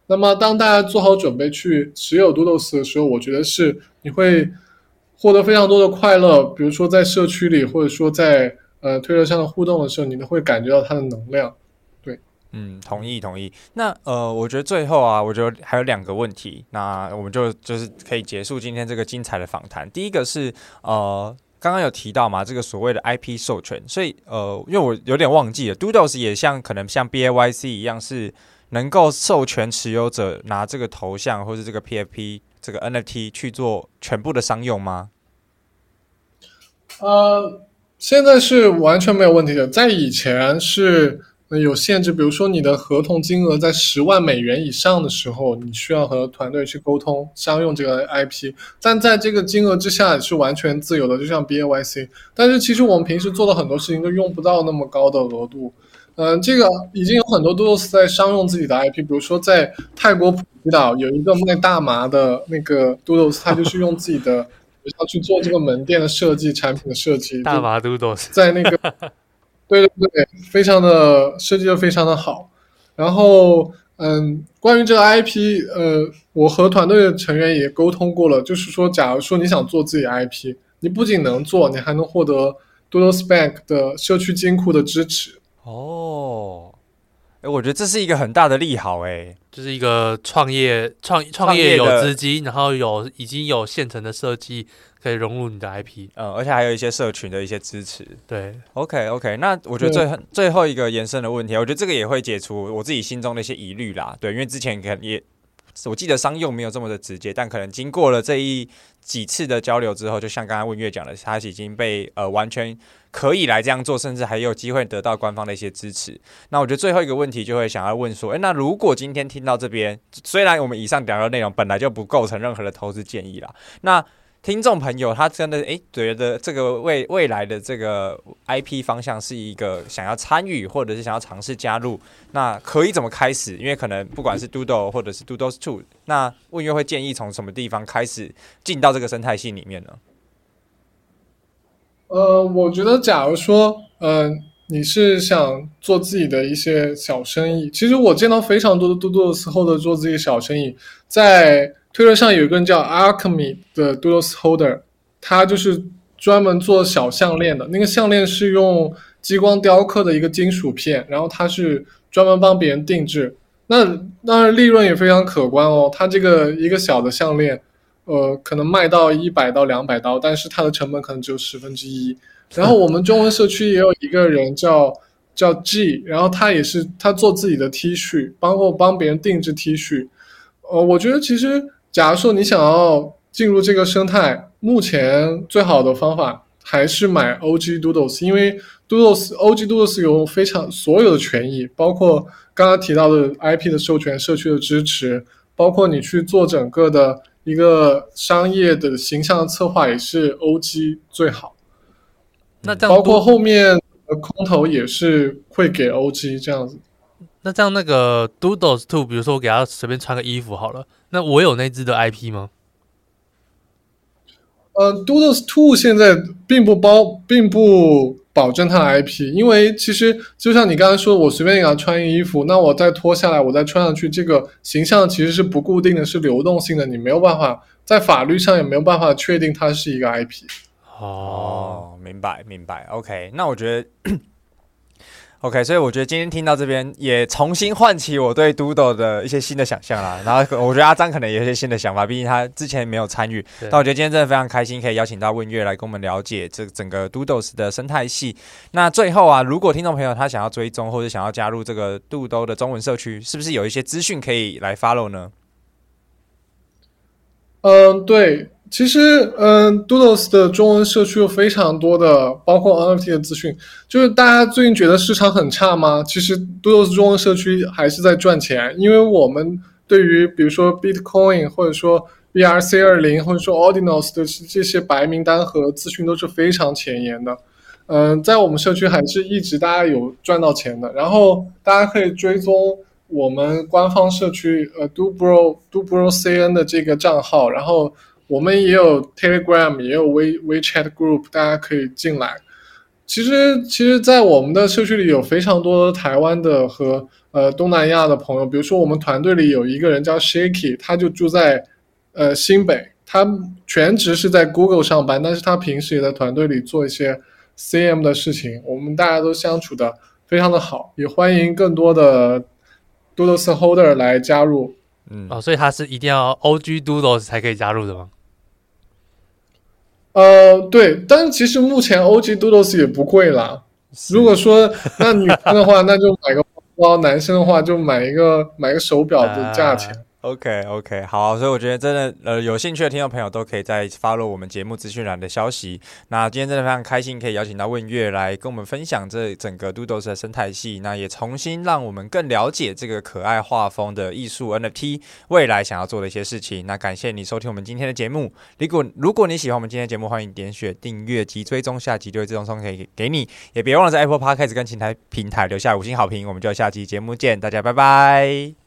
[SPEAKER 1] 那么，当大家做好准备去持有 Doodles 的时候，我觉得是你会。获得非常多的快乐，比如说在社区里，或者说在呃推特上的互动的时候，你都会感觉到它的能量。对，
[SPEAKER 2] 嗯，同意同意。那呃，我觉得最后啊，我觉得还有两个问题，那我们就就是可以结束今天这个精彩的访谈。第一个是呃，刚刚有提到嘛，这个所谓的 IP 授权，所以呃，因为我有点忘记了，Doodles 也像可能像 BAYC 一样是能够授权持有者拿这个头像或是这个 PFP。这个 NFT 去做全部的商用吗？
[SPEAKER 1] 呃，现在是完全没有问题的。在以前是有限制，比如说你的合同金额在十万美元以上的时候，你需要和团队去沟通商用这个 IP。但在这个金额之下是完全自由的，就像 BAYC。但是其实我们平时做的很多事情都用不到那么高的额度。嗯、这个已经有很多都是在商用自己的 IP，比如说在泰国普吉岛有一个卖大麻的那个 Doodles，他就是用自己的要去做这个门店的设计、产品的设计。
[SPEAKER 3] 大麻 Doodles
[SPEAKER 1] 在那个，对对对，非常的设计的非常的好。然后，嗯，关于这个 IP，呃，我和团队的成员也沟通过了，就是说，假如说你想做自己 IP，你不仅能做，你还能获得 Doodles Bank 的社区金库的支持。
[SPEAKER 2] 哦，哎，我觉得这是一个很大的利好，哎，
[SPEAKER 3] 就是一个创业创创业有资金，然后有已经有现成的设计可以融入你的 IP，
[SPEAKER 2] 嗯，而且还有一些社群的一些支持。
[SPEAKER 3] 对
[SPEAKER 2] ，OK OK，那我觉得最最后一个延伸的问题，我觉得这个也会解除我自己心中的一些疑虑啦。对，因为之前可能也。我记得商用没有这么的直接，但可能经过了这一几次的交流之后，就像刚才问月讲的，他已经被呃完全可以来这样做，甚至还有机会得到官方的一些支持。那我觉得最后一个问题就会想要问说，诶，那如果今天听到这边，虽然我们以上讲的内容本来就不构成任何的投资建议啦，那。听众朋友，他真的诶觉得这个未未来的这个 IP 方向是一个想要参与或者是想要尝试加入，那可以怎么开始？因为可能不管是 Doodle 或者是 Doodles Two，那问月会建议从什么地方开始进到这个生态系里面呢？
[SPEAKER 1] 呃，我觉得假如说，嗯、呃，你是想做自己的一些小生意，其实我见到非常多的 Doodles 后的做自己小生意，在。推特上有一个人叫 Alchemy 的 Doodles Holder，他就是专门做小项链的。那个项链是用激光雕刻的一个金属片，然后他是专门帮别人定制。那当然利润也非常可观哦。他这个一个小的项链，呃，可能卖到一百到两百刀，但是它的成本可能只有十分之一。然后我们中文社区也有一个人叫叫 G，然后他也是他做自己的 T 恤，包括帮别人定制 T 恤。呃，我觉得其实。假如说你想要进入这个生态，目前最好的方法还是买 OG Doodles，因为 Doodles OG Doodles 有非常所有的权益，包括刚刚提到的 IP 的授权、社区的支持，包括你去做整个的一个商业的形象的策划，也是 OG 最好。
[SPEAKER 3] 那这样
[SPEAKER 1] 包括后面的空投也是会给 OG 这样子。
[SPEAKER 3] 那这样那个 Doodles Two，比如说我给他随便穿个衣服好了。那我有那只的 IP 吗？
[SPEAKER 1] 呃，Doodles Two 现在并不包，并不保证它的 IP，因为其实就像你刚才说，我随便给他穿衣服，那我再脱下来，我再穿上去，这个形象其实是不固定的，是流动性的，你没有办法在法律上也没有办法确定它是一个 IP。
[SPEAKER 2] 哦，明白明白，OK，那我觉得。OK，所以我觉得今天听到这边也重新唤起我对 Doodle 的一些新的想象啦。然后我觉得阿张可能也有一些新的想法，毕竟他之前没有参与。但我觉得今天真的非常开心，可以邀请到问月来跟我们了解这整个 Doodles 的生态系。那最后啊，如果听众朋友他想要追踪或者想要加入这个 Doodle 的中文社区，是不是有一些资讯可以来 follow 呢？
[SPEAKER 1] 嗯，对。其实，嗯，Doodles 的中文社区有非常多的，包括 NFT 的资讯。就是大家最近觉得市场很差吗？其实 Doodles 中文社区还是在赚钱，因为我们对于比如说 Bitcoin 或者说 BRC 二零或者说 Ordinals 的这些白名单和资讯都是非常前沿的。嗯，在我们社区还是一直大家有赚到钱的。然后大家可以追踪我们官方社区呃 Doobro Doobro CN 的这个账号，然后。我们也有 Telegram，也有 We WeChat Group，大家可以进来。其实，其实，在我们的社区里有非常多台湾的和呃东南亚的朋友。比如说，我们团队里有一个人叫 Shaky，他就住在呃新北，他全职是在 Google 上班，但是他平时也在团队里做一些 CM 的事情。我们大家都相处的非常的好，也欢迎更多的 Doodles Holder 来加入。
[SPEAKER 3] 嗯，哦，所以他是一定要 OG Doodles 才可以加入的吗？
[SPEAKER 1] 呃，对，但是其实目前 OG Doodles 也不贵啦。如果说那女生的话，那就买个包包；男生的话就买一个买个手表的价钱。
[SPEAKER 2] OK OK，好，所以我觉得真的，呃，有兴趣的听众朋友都可以再发落我们节目资讯栏的消息。那今天真的非常开心，可以邀请到问月来跟我们分享这整个 Doodles 的生态系，那也重新让我们更了解这个可爱画风的艺术 NFT 未来想要做的一些事情。那感谢你收听我们今天的节目。如果如果你喜欢我们今天的节目，欢迎点选订阅及追踪，下集就会自动送给给你。也别忘了在 Apple Podcast 跟其他平台留下五星好评。我们就下期节目见，大家拜拜。